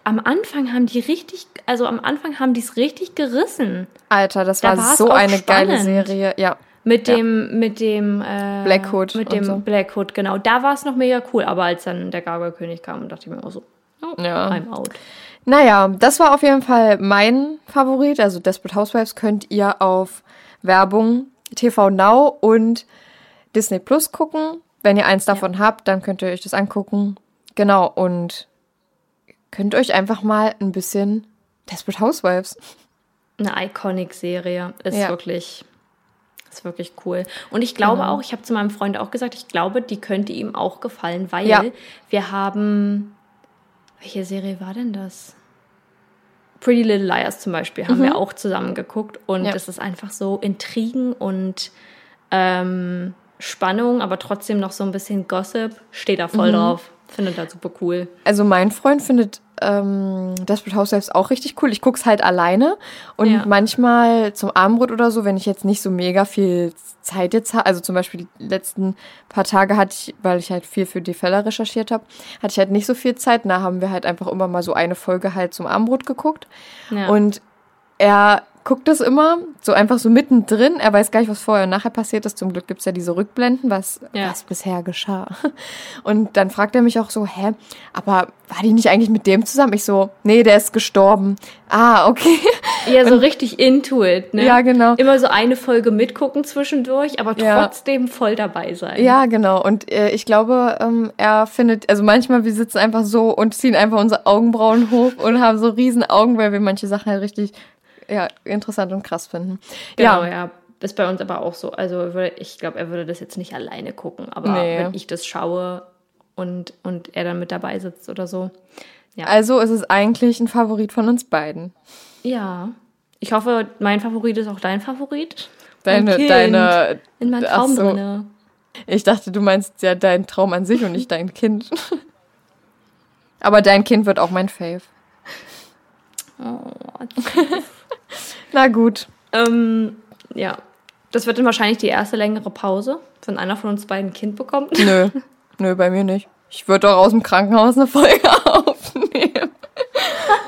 am Anfang haben die richtig, also am Anfang haben die es richtig gerissen. Alter, das Da war so eine geile spannend. Serie, ja. Mit Ja. dem, mit dem äh, Black Hood Mit dem so. Black Hood, genau. Da war es noch mega cool, aber als dann der Gargoyle-König kam, dachte ich mir auch so, oh, Ja. I'm out. Naja, das war auf jeden Fall mein Favorit. Also Desperate Housewives könnt ihr auf Werbung TV Now und Disney Plus gucken. Wenn ihr eins davon habt, dann könnt ihr euch das angucken. Genau, und könnt euch einfach mal ein bisschen Desperate Housewives. Eine Iconic-Serie. Ist Ja. wirklich, ist wirklich cool. Und ich glaube Genau. auch, ich habe zu meinem Freund auch gesagt, ich glaube, die könnte ihm auch gefallen, weil Ja. wir haben. Welche Serie war denn das? Pretty Little Liars zum Beispiel haben wir auch zusammen geguckt und Ja. das ist einfach so Intrigen und ähm, Spannung, aber trotzdem noch so ein bisschen Gossip. Steht da voll drauf. Findet das super cool. Also mein Freund findet ähm, Desperate Housewives auch richtig cool. Ich guck's halt alleine und Ja. manchmal zum Abendbrot oder so, wenn ich jetzt nicht so mega viel Zeit jetzt habe, also zum Beispiel die letzten paar Tage hatte ich, weil ich halt viel für die Fälle recherchiert habe, hatte ich halt nicht so viel Zeit. Da haben wir halt einfach immer mal so eine Folge halt zum Abendbrot geguckt. Ja. Und er guckt das immer so einfach so mittendrin. Er weiß gar nicht, was vorher und nachher passiert ist. Zum Glück gibt's ja diese Rückblenden, was, Ja. was bisher geschah. Und dann fragt er mich auch so, hä, aber war die nicht eigentlich mit dem zusammen? Ich so, nee, der ist gestorben. Ah, okay. Ja, so richtig into it, ne? Ja, genau. Immer so eine Folge mitgucken zwischendurch, aber Ja. trotzdem voll dabei sein. Ja, genau. Und äh, ich glaube, ähm, er findet, also manchmal, wir sitzen einfach so und ziehen einfach unsere Augenbrauen hoch und haben so riesen Augen, weil wir manche Sachen halt richtig ja, interessant und krass finden. Genau, ja, ja. Ist bei uns aber auch so. Also ich glaube, er würde das jetzt nicht alleine gucken, aber Nee. wenn ich das schaue und, und er dann mit dabei sitzt oder so. Ja. also ist es eigentlich ein Favorit von uns beiden. ja. Ich hoffe, mein Favorit ist auch dein Favorit. Deine, deine, In meinem Traum so. drinne. ich dachte, du meinst ja dein Traum an sich und nicht dein Kind. Aber dein Kind wird auch mein Fave. Oh, Na gut. ähm, ja. Das wird dann wahrscheinlich die erste längere Pause, wenn einer von uns beiden ein Kind bekommt. Nö. Nö, bei mir nicht. Ich würde doch aus dem Krankenhaus eine Folge aufnehmen.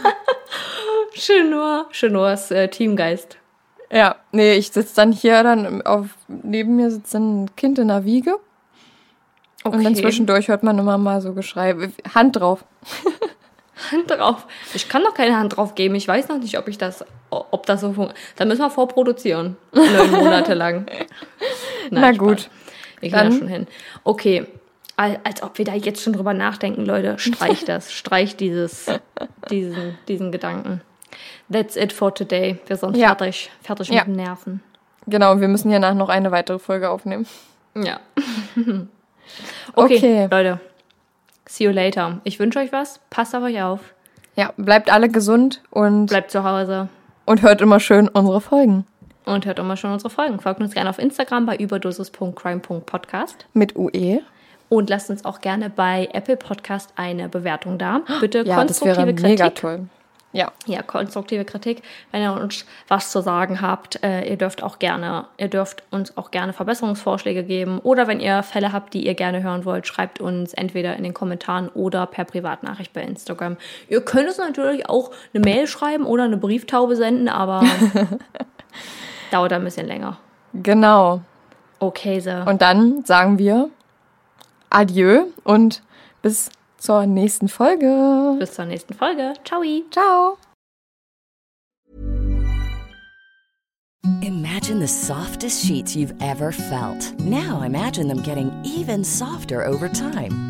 Chenor. Chenors äh, Teamgeist. Ja, nee, ich sitze dann hier dann auf, neben mir sitzt dann ein Kind in der Wiege. Und dann zwischendurch hört man immer mal so Geschrei. Hand drauf. Hand drauf. Ich kann doch keine Hand drauf geben. Ich weiß noch nicht, ob ich das, ob das so funktioniert. Da müssen wir vorproduzieren. Neun Monate lang. Nein, Na Spaß. gut. Wir kriegen Dann- schon hin. Okay. Al- Als ob wir da jetzt schon drüber nachdenken, Leute. Streich das. Streich dieses, diesen, diesen Gedanken. That's it for today. Wir sind Ja. fertig. Fertig Ja. mit den Nerven. Genau, wir müssen hier nach noch eine weitere Folge aufnehmen. Ja. okay, Okay. Leute. See you later. Ich wünsche euch was. Passt auf euch auf. Ja, bleibt alle gesund und, Bleibt zu Hause. und hört immer schön unsere Folgen. Und hört immer schon unsere Folgen. Folgt uns gerne auf Instagram bei überdosis.crime.podcast. Mit. UE. Und lasst uns auch gerne bei Apple Podcast eine Bewertung da. Bitte Ja, das konstruktive wäre Kritik. mega toll. Ja, Ja, konstruktive Kritik. Wenn ihr uns was zu sagen habt, äh, ihr dürft auch gerne, ihr dürft uns auch gerne Verbesserungsvorschläge geben. Oder wenn ihr Fälle habt, die ihr gerne hören wollt, schreibt uns entweder in den Kommentaren oder per Privatnachricht bei Instagram. Ihr könnt uns natürlich auch eine Mail schreiben oder eine Brieftaube senden, aber dauert ein bisschen länger. genau. Okay, so. Und dann sagen wir Adieu und bis zur nächsten Folge. bis zur nächsten Folge. Ciao. Ciao. Imagine the softest sheets you've ever felt. Now imagine them getting even softer over time.